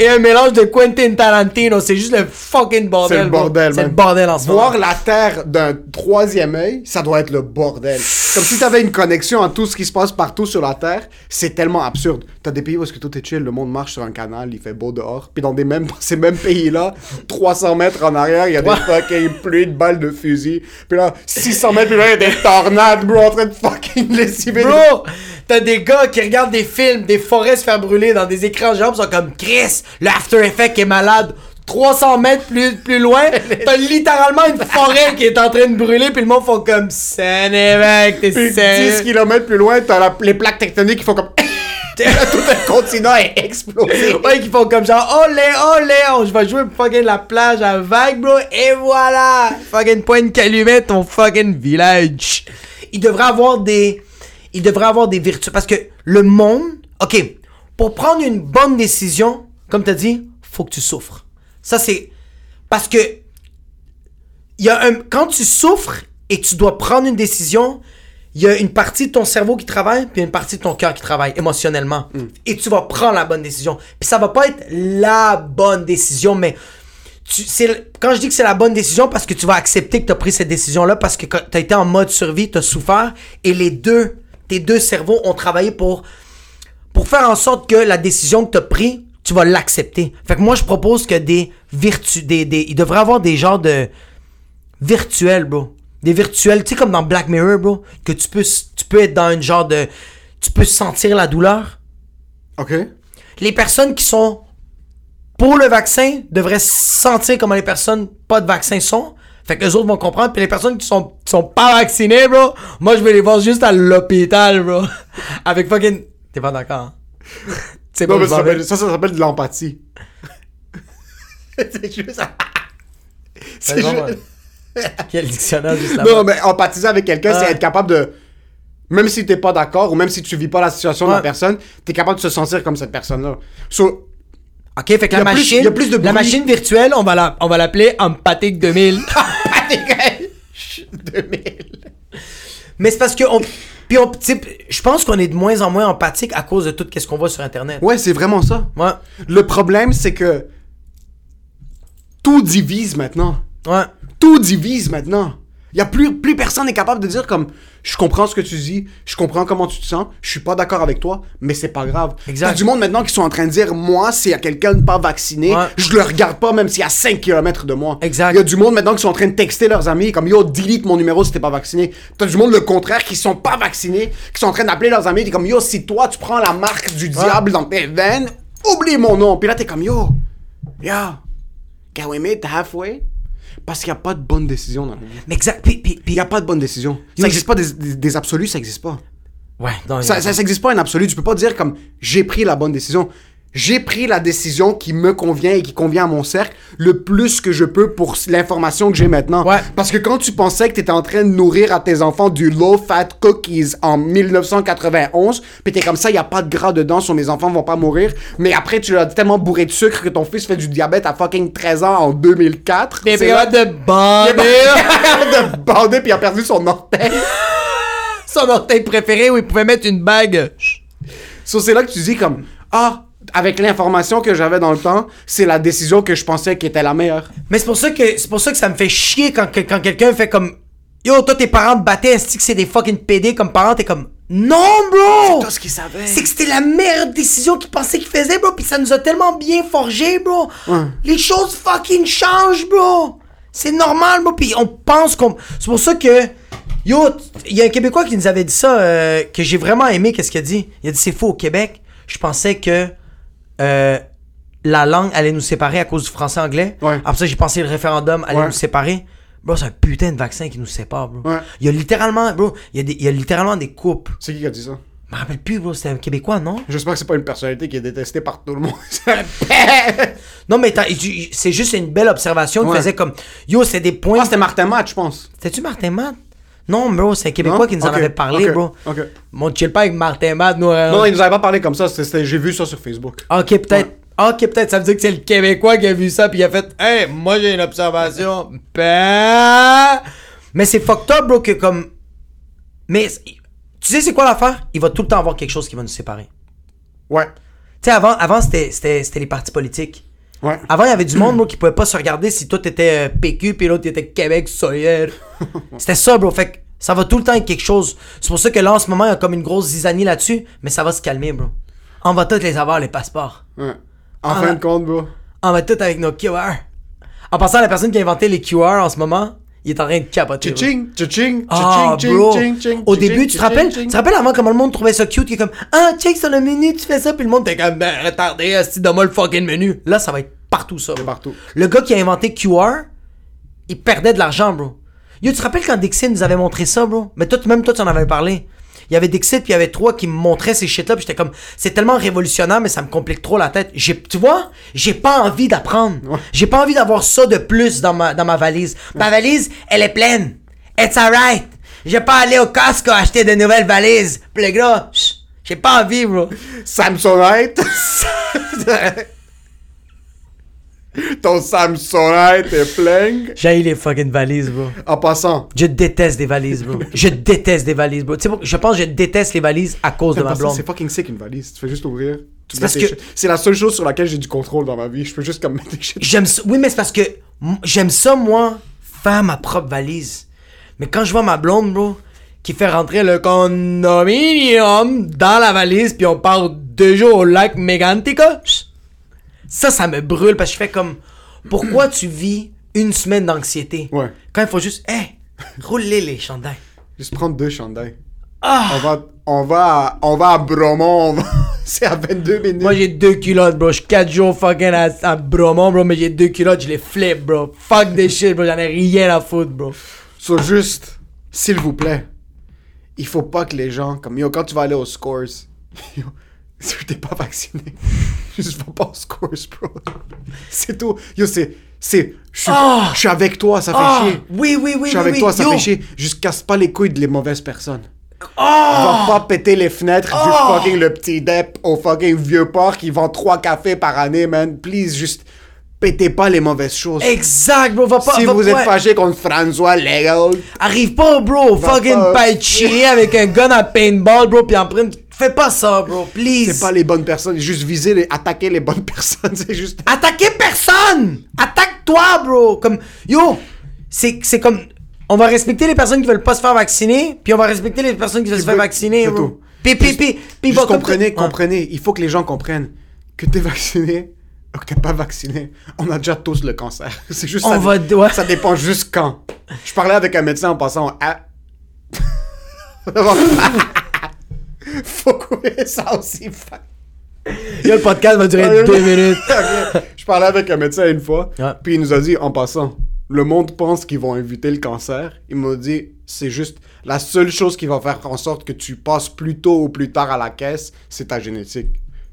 et un mélange de Quentin Tarantino. C'est juste le fucking bordel. c'est le bordel, C'est le bordel en ce moment. Voir la Terre d'un troisième œil, ça doit être le bordel. Comme si t'avais une connexion à tout ce qui se passe partout sur la Terre. C'est tellement absurde. T'as des pays où est-ce que tout est chill, le monde marche sur un canal, il fait beau dehors. Puis dans des mêmes, ces mêmes pays-là, 300 mètres en arrière, il y a des fucking pluies de balles de fusil. Puis là, 600 mètres plus loin, il y a des tornades, bro, en train de fucking lessiver. des- Bro, t'as des gars qui regardent des films, des forêts se faire brûler dans des écrans géants, sont comme Chris, le After Effect est malade. 300 mètres plus, plus loin, t'as littéralement une forêt qui est en train de brûler, puis le monde font comme Sanévec, t'es Puis 10 sérieux? km plus loin, t'as la- les plaques tectoniques qui font comme. Tout un continent est explosé. Ouais, qui font comme genre, olé, olé, on, je vais jouer fucking la plage à vague, bro, et voilà! Fucking point de calumet, ton fucking village. Il devrait avoir des. Il devrait avoir des vertus. Parce que le monde. Ok, pour prendre une bonne décision, comme t'as dit, faut que tu souffres. Ça, c'est. Parce que. Il y a un. Quand tu souffres et tu dois prendre une décision, il y a une partie de ton cerveau qui travaille, puis une partie de ton cœur qui travaille émotionnellement. Et tu vas prendre la bonne décision. Puis ça va pas être la bonne décision, mais tu, c'est, quand je dis que c'est la bonne décision, parce que tu vas accepter que tu as pris cette décision-là, parce que tu as été en mode survie, tu as souffert, et les deux, tes deux cerveaux ont travaillé pour, pour faire en sorte que la décision que tu as prise, tu vas l'accepter. Fait que moi, je propose que des virtus, des, des, il devrait y avoir des genres de virtuels, bro. Des virtuels, tu sais, comme dans Black Mirror, bro, que tu peux, tu peux être dans une genre de, tu peux sentir la douleur. Ok. Les personnes qui sont pour le vaccin devraient sentir comment les personnes pas de vaccin sont. Fait que les autres vont comprendre. Puis les personnes qui sont, qui sont pas vaccinées, bro, moi je vais les voir juste à l'hôpital, bro. Avec fucking. T'es pas d'accord, hein? C'est Non, mais ça s'appelle- ça, ça s'appelle de l'empathie. c'est juste. C'est vraiment- Quel dictionnaire juste là Non, mais empathiser avec quelqu'un, c'est être capable de. Même si t'es pas d'accord ou même si tu vis pas la situation de la personne, t'es capable de se sentir comme cette personne-là. So, Ok, fait que la plus- machine, y a plus de la machine virtuelle, on va la, on va l'appeler Empathic 2000. 2000. Mais c'est parce que on, puis on, je pense qu'on est de moins en moins empathique à cause de tout ce qu'on voit sur internet. Ouais, c'est vraiment ça. Ouais, Le problème, c'est que tout divise maintenant. ouais. Tout divise maintenant. Y a plus, plus personne n'est capable de dire comme je comprends ce que tu dis, je comprends comment tu te sens, je suis pas d'accord avec toi, mais c'est pas grave. Exact. Du monde maintenant qui sont en train de dire moi, s'il y a quelqu'un de pas vacciné, Ouais. je le regarde pas même s'il y a 5 km de moi. Exact. Il y a du monde maintenant qui sont en train de texter leurs amis comme yo, delete mon numéro si t'es pas vacciné. T'as du monde le contraire qui sont pas vaccinés, qui sont en train d'appeler leurs amis, qui comme yo, si toi tu prends la marque du diable dans tes veines, oublie mon nom. Puis là t'es comme yo, yo, can we meet halfway? Parce qu'il y a pas de bonne décision dans la vie. Mais exact. Puis, Il n'y a pas de bonne décision. Ça n'existe pas des, des- des absolus, ça n'existe pas. Ouais, non, Ça ça n'existe pas un absolu. Tu peux pas dire comme j'ai pris la bonne décision. J'ai pris la décision qui me convient et qui convient à mon cercle le plus que je peux pour l'information que j'ai maintenant. Ouais. Parce que quand tu pensais que tu étais en train de nourrir à tes enfants du low-fat cookies en 1991, puis t'es comme ça, il n'y a pas de gras dedans, sur mes enfants vont pas mourir. Mais après, tu l'as tellement bourré de sucre que ton fils fait du diabète à fucking 13 ans en 2004. Mais C'est puis là- de bander de bander puis il a perdu son orteil. son orteil préféré où il pouvait mettre une bague. So, c'est là que tu dis comme ah avec l'information que j'avais dans le temps, c'est la décision que je pensais qui était la meilleure. Mais c'est pour ça que c'est pour ça que ça me fait chier quand, que- quand quelqu'un fait comme Yo, toi tes parents te battaient, est-ce que c'est des fucking PD comme parents, t'es comme Non bro! Tout ce qu'ils savaient. C'est que c'était la meilleure décision qu'ils pensaient qu'ils faisaient, bro, pis ça nous a tellement bien forgé, bro. Ouais. Les choses fucking changent, bro. C'est normal, bro, pis on pense qu'on... C'est pour ça que... Yo, il y a un Québécois qui nous avait dit ça, euh, que j'ai vraiment aimé, qu'est-ce qu'il a dit? Il a dit, c'est faux, au Québec, je pensais que euh, la langue allait nous séparer à cause du français-anglais. Ouais. Après ça, j'ai pensé le référendum allait Ouais. nous séparer. Bro, c'est un putain de vaccin qui nous sépare, bro. Ouais. Il y a littéralement, bro, il y a, des, il y a littéralement des couples. C'est qui qui a dit ça? Je me rappelle plus, bro, c'était un Québécois, non? J'espère que c'est pas une personnalité qui est détestée par tout le monde. Non, mais c'est juste une belle observation qui faisait comme Yo, c'est des points. Ah, c'était Martin Matt, je pense. C'était-tu Martin Matt? Non, bro, c'est un Québécois Non? qui nous en avait parlé, bro. ok. Mon chill pas avec Martin Matt, nous. euh, Non, il nous avait pas parlé comme ça. J'ai vu ça sur Facebook. Ok, peut-être. Ok, peut-être, ça veut dire que c'est le Québécois qui a vu ça, puis il a fait Hey, moi j'ai une observation. Ben. Mais c'est fucked up, bro, que comme. Mais. Tu sais, c'est quoi l'affaire? Il va tout le temps avoir quelque chose qui va nous séparer. Ouais. Tu sais, avant, avant c'était c'était- c'était les partis politiques. Ouais. Avant, il y avait du monde, bro, qui pouvait pas se regarder si toi t'étais euh, PQ puis l'autre était Québec solidaire. C'était ça, bro. Fait que ça va tout le temps être quelque chose. C'est pour ça que là, en ce moment, il y a comme une grosse zizanie là-dessus, mais ça va se calmer, bro. On va tous les avoir, les passeports. ouais. En Ah, fin là. de compte, bro. On va tous avec nos QR. En passant, la personne qui a inventé les QR en ce moment, il est en train de capoter. bro. Tching, tching, Ah, bro. Au début, tu te rappelles, tu te rappelles avant comment le monde trouvait ça cute, qui est comme, ah, check sur le menu, tu fais ça, puis le monde était comme, ben, retardé, asti, donne-moi le fucking menu. Là, ça va être partout, ça. bro. partout. Le gars qui a inventé QR, il perdait de l'argent, bro. Yo, tu te rappelles quand Dixit nous avait montré ça, bro? Mais toi, même toi, tu en avais parlé. Il y avait Dixit, puis il y avait trois qui me montraient ces shit-là, puis j'étais comme, c'est tellement révolutionnaire, mais ça me complique trop la tête. J'ai, tu vois, j'ai pas envie d'apprendre. J'ai pas envie d'avoir ça de plus dans ma, dans ma valise. Ma valise, elle est pleine. It's alright. J'ai pas aller au Costco acheter de nouvelles valises. Puis le gars, j'ai pas envie, bro. Samsonite. Ton Samsonite est plein. J'ai les fucking valises, bro. En passant. Je déteste des valises, bro. Je déteste des valises, bro. Tu sais, je pense que je déteste les valises à cause de ma blonde. C'est fucking sick une valise. Tu fais juste ouvrir. C'est que- la seule chose sur laquelle j'ai du contrôle dans ma vie. Je peux juste comme mettre des shit. J'aime ça. Oui, mais c'est parce que j'aime ça, moi, faire ma propre valise. Mais quand je vois ma blonde, bro, qui fait rentrer le condominium dans la valise, puis on part deux jours au lac Megantica, ça, ça me brûle parce que je fais comme, pourquoi tu vis une semaine d'anxiété? Ouais. Quand il faut juste, hé, roulez les chandails. Juste prendre deux chandails. Ah! On va, on va, à, on va à Bromont. on va- c'est à 22 minutes. Moi j'ai deux culottes, bro. Je suis 4 jours fucking à, à Bromont, bro. Mais j'ai deux culottes, je les flip, bro. Fuck des shit, bro. J'en ai rien à foutre, bro. So, juste, s'il vous plaît, il faut pas que les gens, comme yo, quand tu vas aller aux scores, yo, si t'es pas vacciné, juste va pas aux scores, bro. C'est tout. Yo, c'est, c'est, je suis, Ah! je suis avec toi, ça fait Ah! chier. Oui, oui, oui. Je suis oui, avec oui. toi, ça Yo. fait chier. Juste casse pas les couilles de les mauvaises personnes. Ah! Va pas péter les fenêtres du Ah! fucking le petit dep au fucking vieux port qui vend trois cafés par année, man. Please, juste pétez pas les mauvaises choses. Exact, bro. Va pas. si va- vous êtes fâché contre François Legault, Arrive pas, bro. Va Fucking pas. chier avec un gun à paintball, bro. Puis en prime. Fais pas ça, bro. Please. c'est pas les bonnes personnes. Juste viser, les, attaquer les bonnes personnes. C'est juste. Attaquez personne! Attaque-toi, bro! Comme, yo, c'est comme, On va respecter les personnes qui veulent pas se faire vacciner, puis on va respecter les personnes qui veulent se faire vacciner, c'est bro. tout. Puis, puis, puis, puis, Juste bon, comprenez, comprenez. Il faut que les gens comprennent que t'es vacciné ou que t'es pas vacciné. On a déjà tous le cancer. C'est juste On ça. va- ouais. Ça dépend juste quand. Je parlais avec un médecin en passant à... faut couper ça aussi. Yo, le podcast va durer deux minutes. Je parlais avec un médecin une fois, Ouais. puis il nous a dit en passant, le monde pense qu'ils vont éviter le cancer. Il m'a dit, c'est juste la seule chose qui va faire en sorte que tu passes plus tôt ou plus tard à la caisse, c'est ta génétique.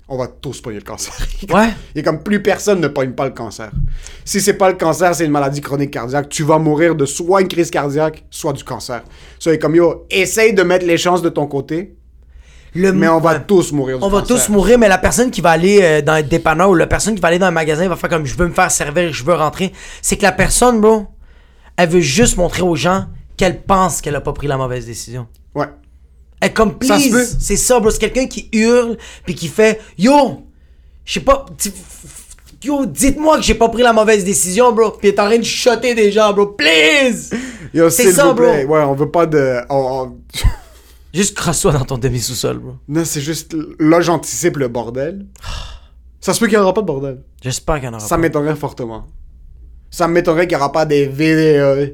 On va tous pogner le cancer. Ouais. Il est comme plus personne ne pogne pas le cancer. Si c'est pas le cancer, c'est une maladie chronique cardiaque. Tu vas mourir de soit une crise cardiaque, soit du cancer. Ça, il est comme yo, essaye de mettre les chances de ton côté, Le mais on va tous mourir du On va tous mourir, mais la personne qui va aller euh, dans un dépanneur ou la personne qui va aller dans un magasin va faire comme je veux me faire servir, je veux rentrer. C'est que la personne, bro, elle veut juste montrer aux gens qu'elle pense qu'elle a pas pris la mauvaise décision. Ouais. Elle comme please, c'est ça, bro. C'est quelqu'un qui hurle puis qui fait yo, je sais pas, yo, dites-moi que j'ai pas pris la mauvaise décision, bro. Puis est en train de shotter des gens, bro. Please. C'est ça, vous plaît. bro. Ouais, on veut pas de. on- on- Juste crosse-toi dans ton demi sous-sol, bro. Non, c'est juste. Là, j'anticipe le bordel. Ça se peut qu'il n'y aura pas de bordel. J'espère qu'il y en aura Ça pas. m'étonnerait fortement. Ça m'étonnerait qu'il n'y aura pas des vidéos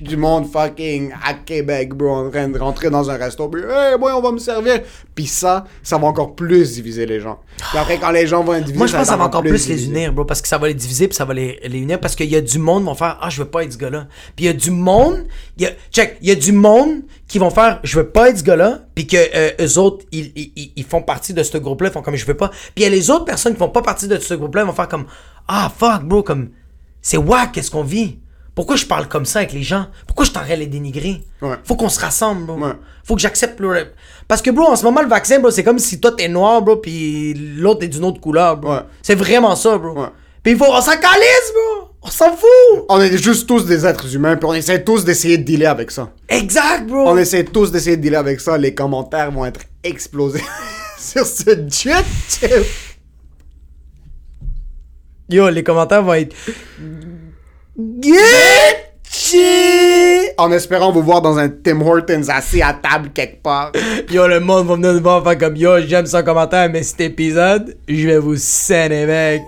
du monde fucking à Québec, bro, en train de rentrer dans un resto. Puis, hey, moi, on va me servir. Puis ça, ça va encore plus diviser les gens. Puis après, quand les gens vont être divisés, Moi, je pense que ça va encore plus les unir, bro, parce que ça va les diviser puis ça va les, les unir parce qu'il y a du monde qui vont faire Ah, je veux pas être ce gars-là. Puis il y a du monde, il y a, check, il y a du monde qui vont faire Je veux pas être ce gars-là, puis que euh, eux autres, ils, ils, ils- ils font partie de ce groupe-là, ils font comme Je veux pas. Puis il y a les autres personnes qui font pas partie de ce groupe-là, ils vont faire comme Ah, fuck, bro, comme c'est wack, qu'est-ce qu'on vit? Pourquoi je parle comme ça avec les gens? Pourquoi je t'arrête les dénigrer? Ouais. Faut qu'on se rassemble, bro. Ouais. Faut que j'accepte le... Parce que, bro, en ce moment, le vaccin, bro, c'est comme si toi t'es noir, bro, puis l'autre est d'une autre couleur, bro. Ouais. C'est vraiment ça, bro. Puis il faut... On s'en calisse, bro! On s'en fout! On est juste tous des êtres humains, puis on essaie tous d'essayer de dealer avec ça. Exact, bro! On essaie tous d'essayer de dealer avec ça. Les commentaires vont être explosés sur ce jet. Yo, les commentaires vont être... Gucci! En espérant vous voir dans un Tim Hortons assis à table quelque part. Yo, le monde va venir nous voir faire comme Yo, j'aime son commentaire, mais cet épisode, je vais vous scèner, mec.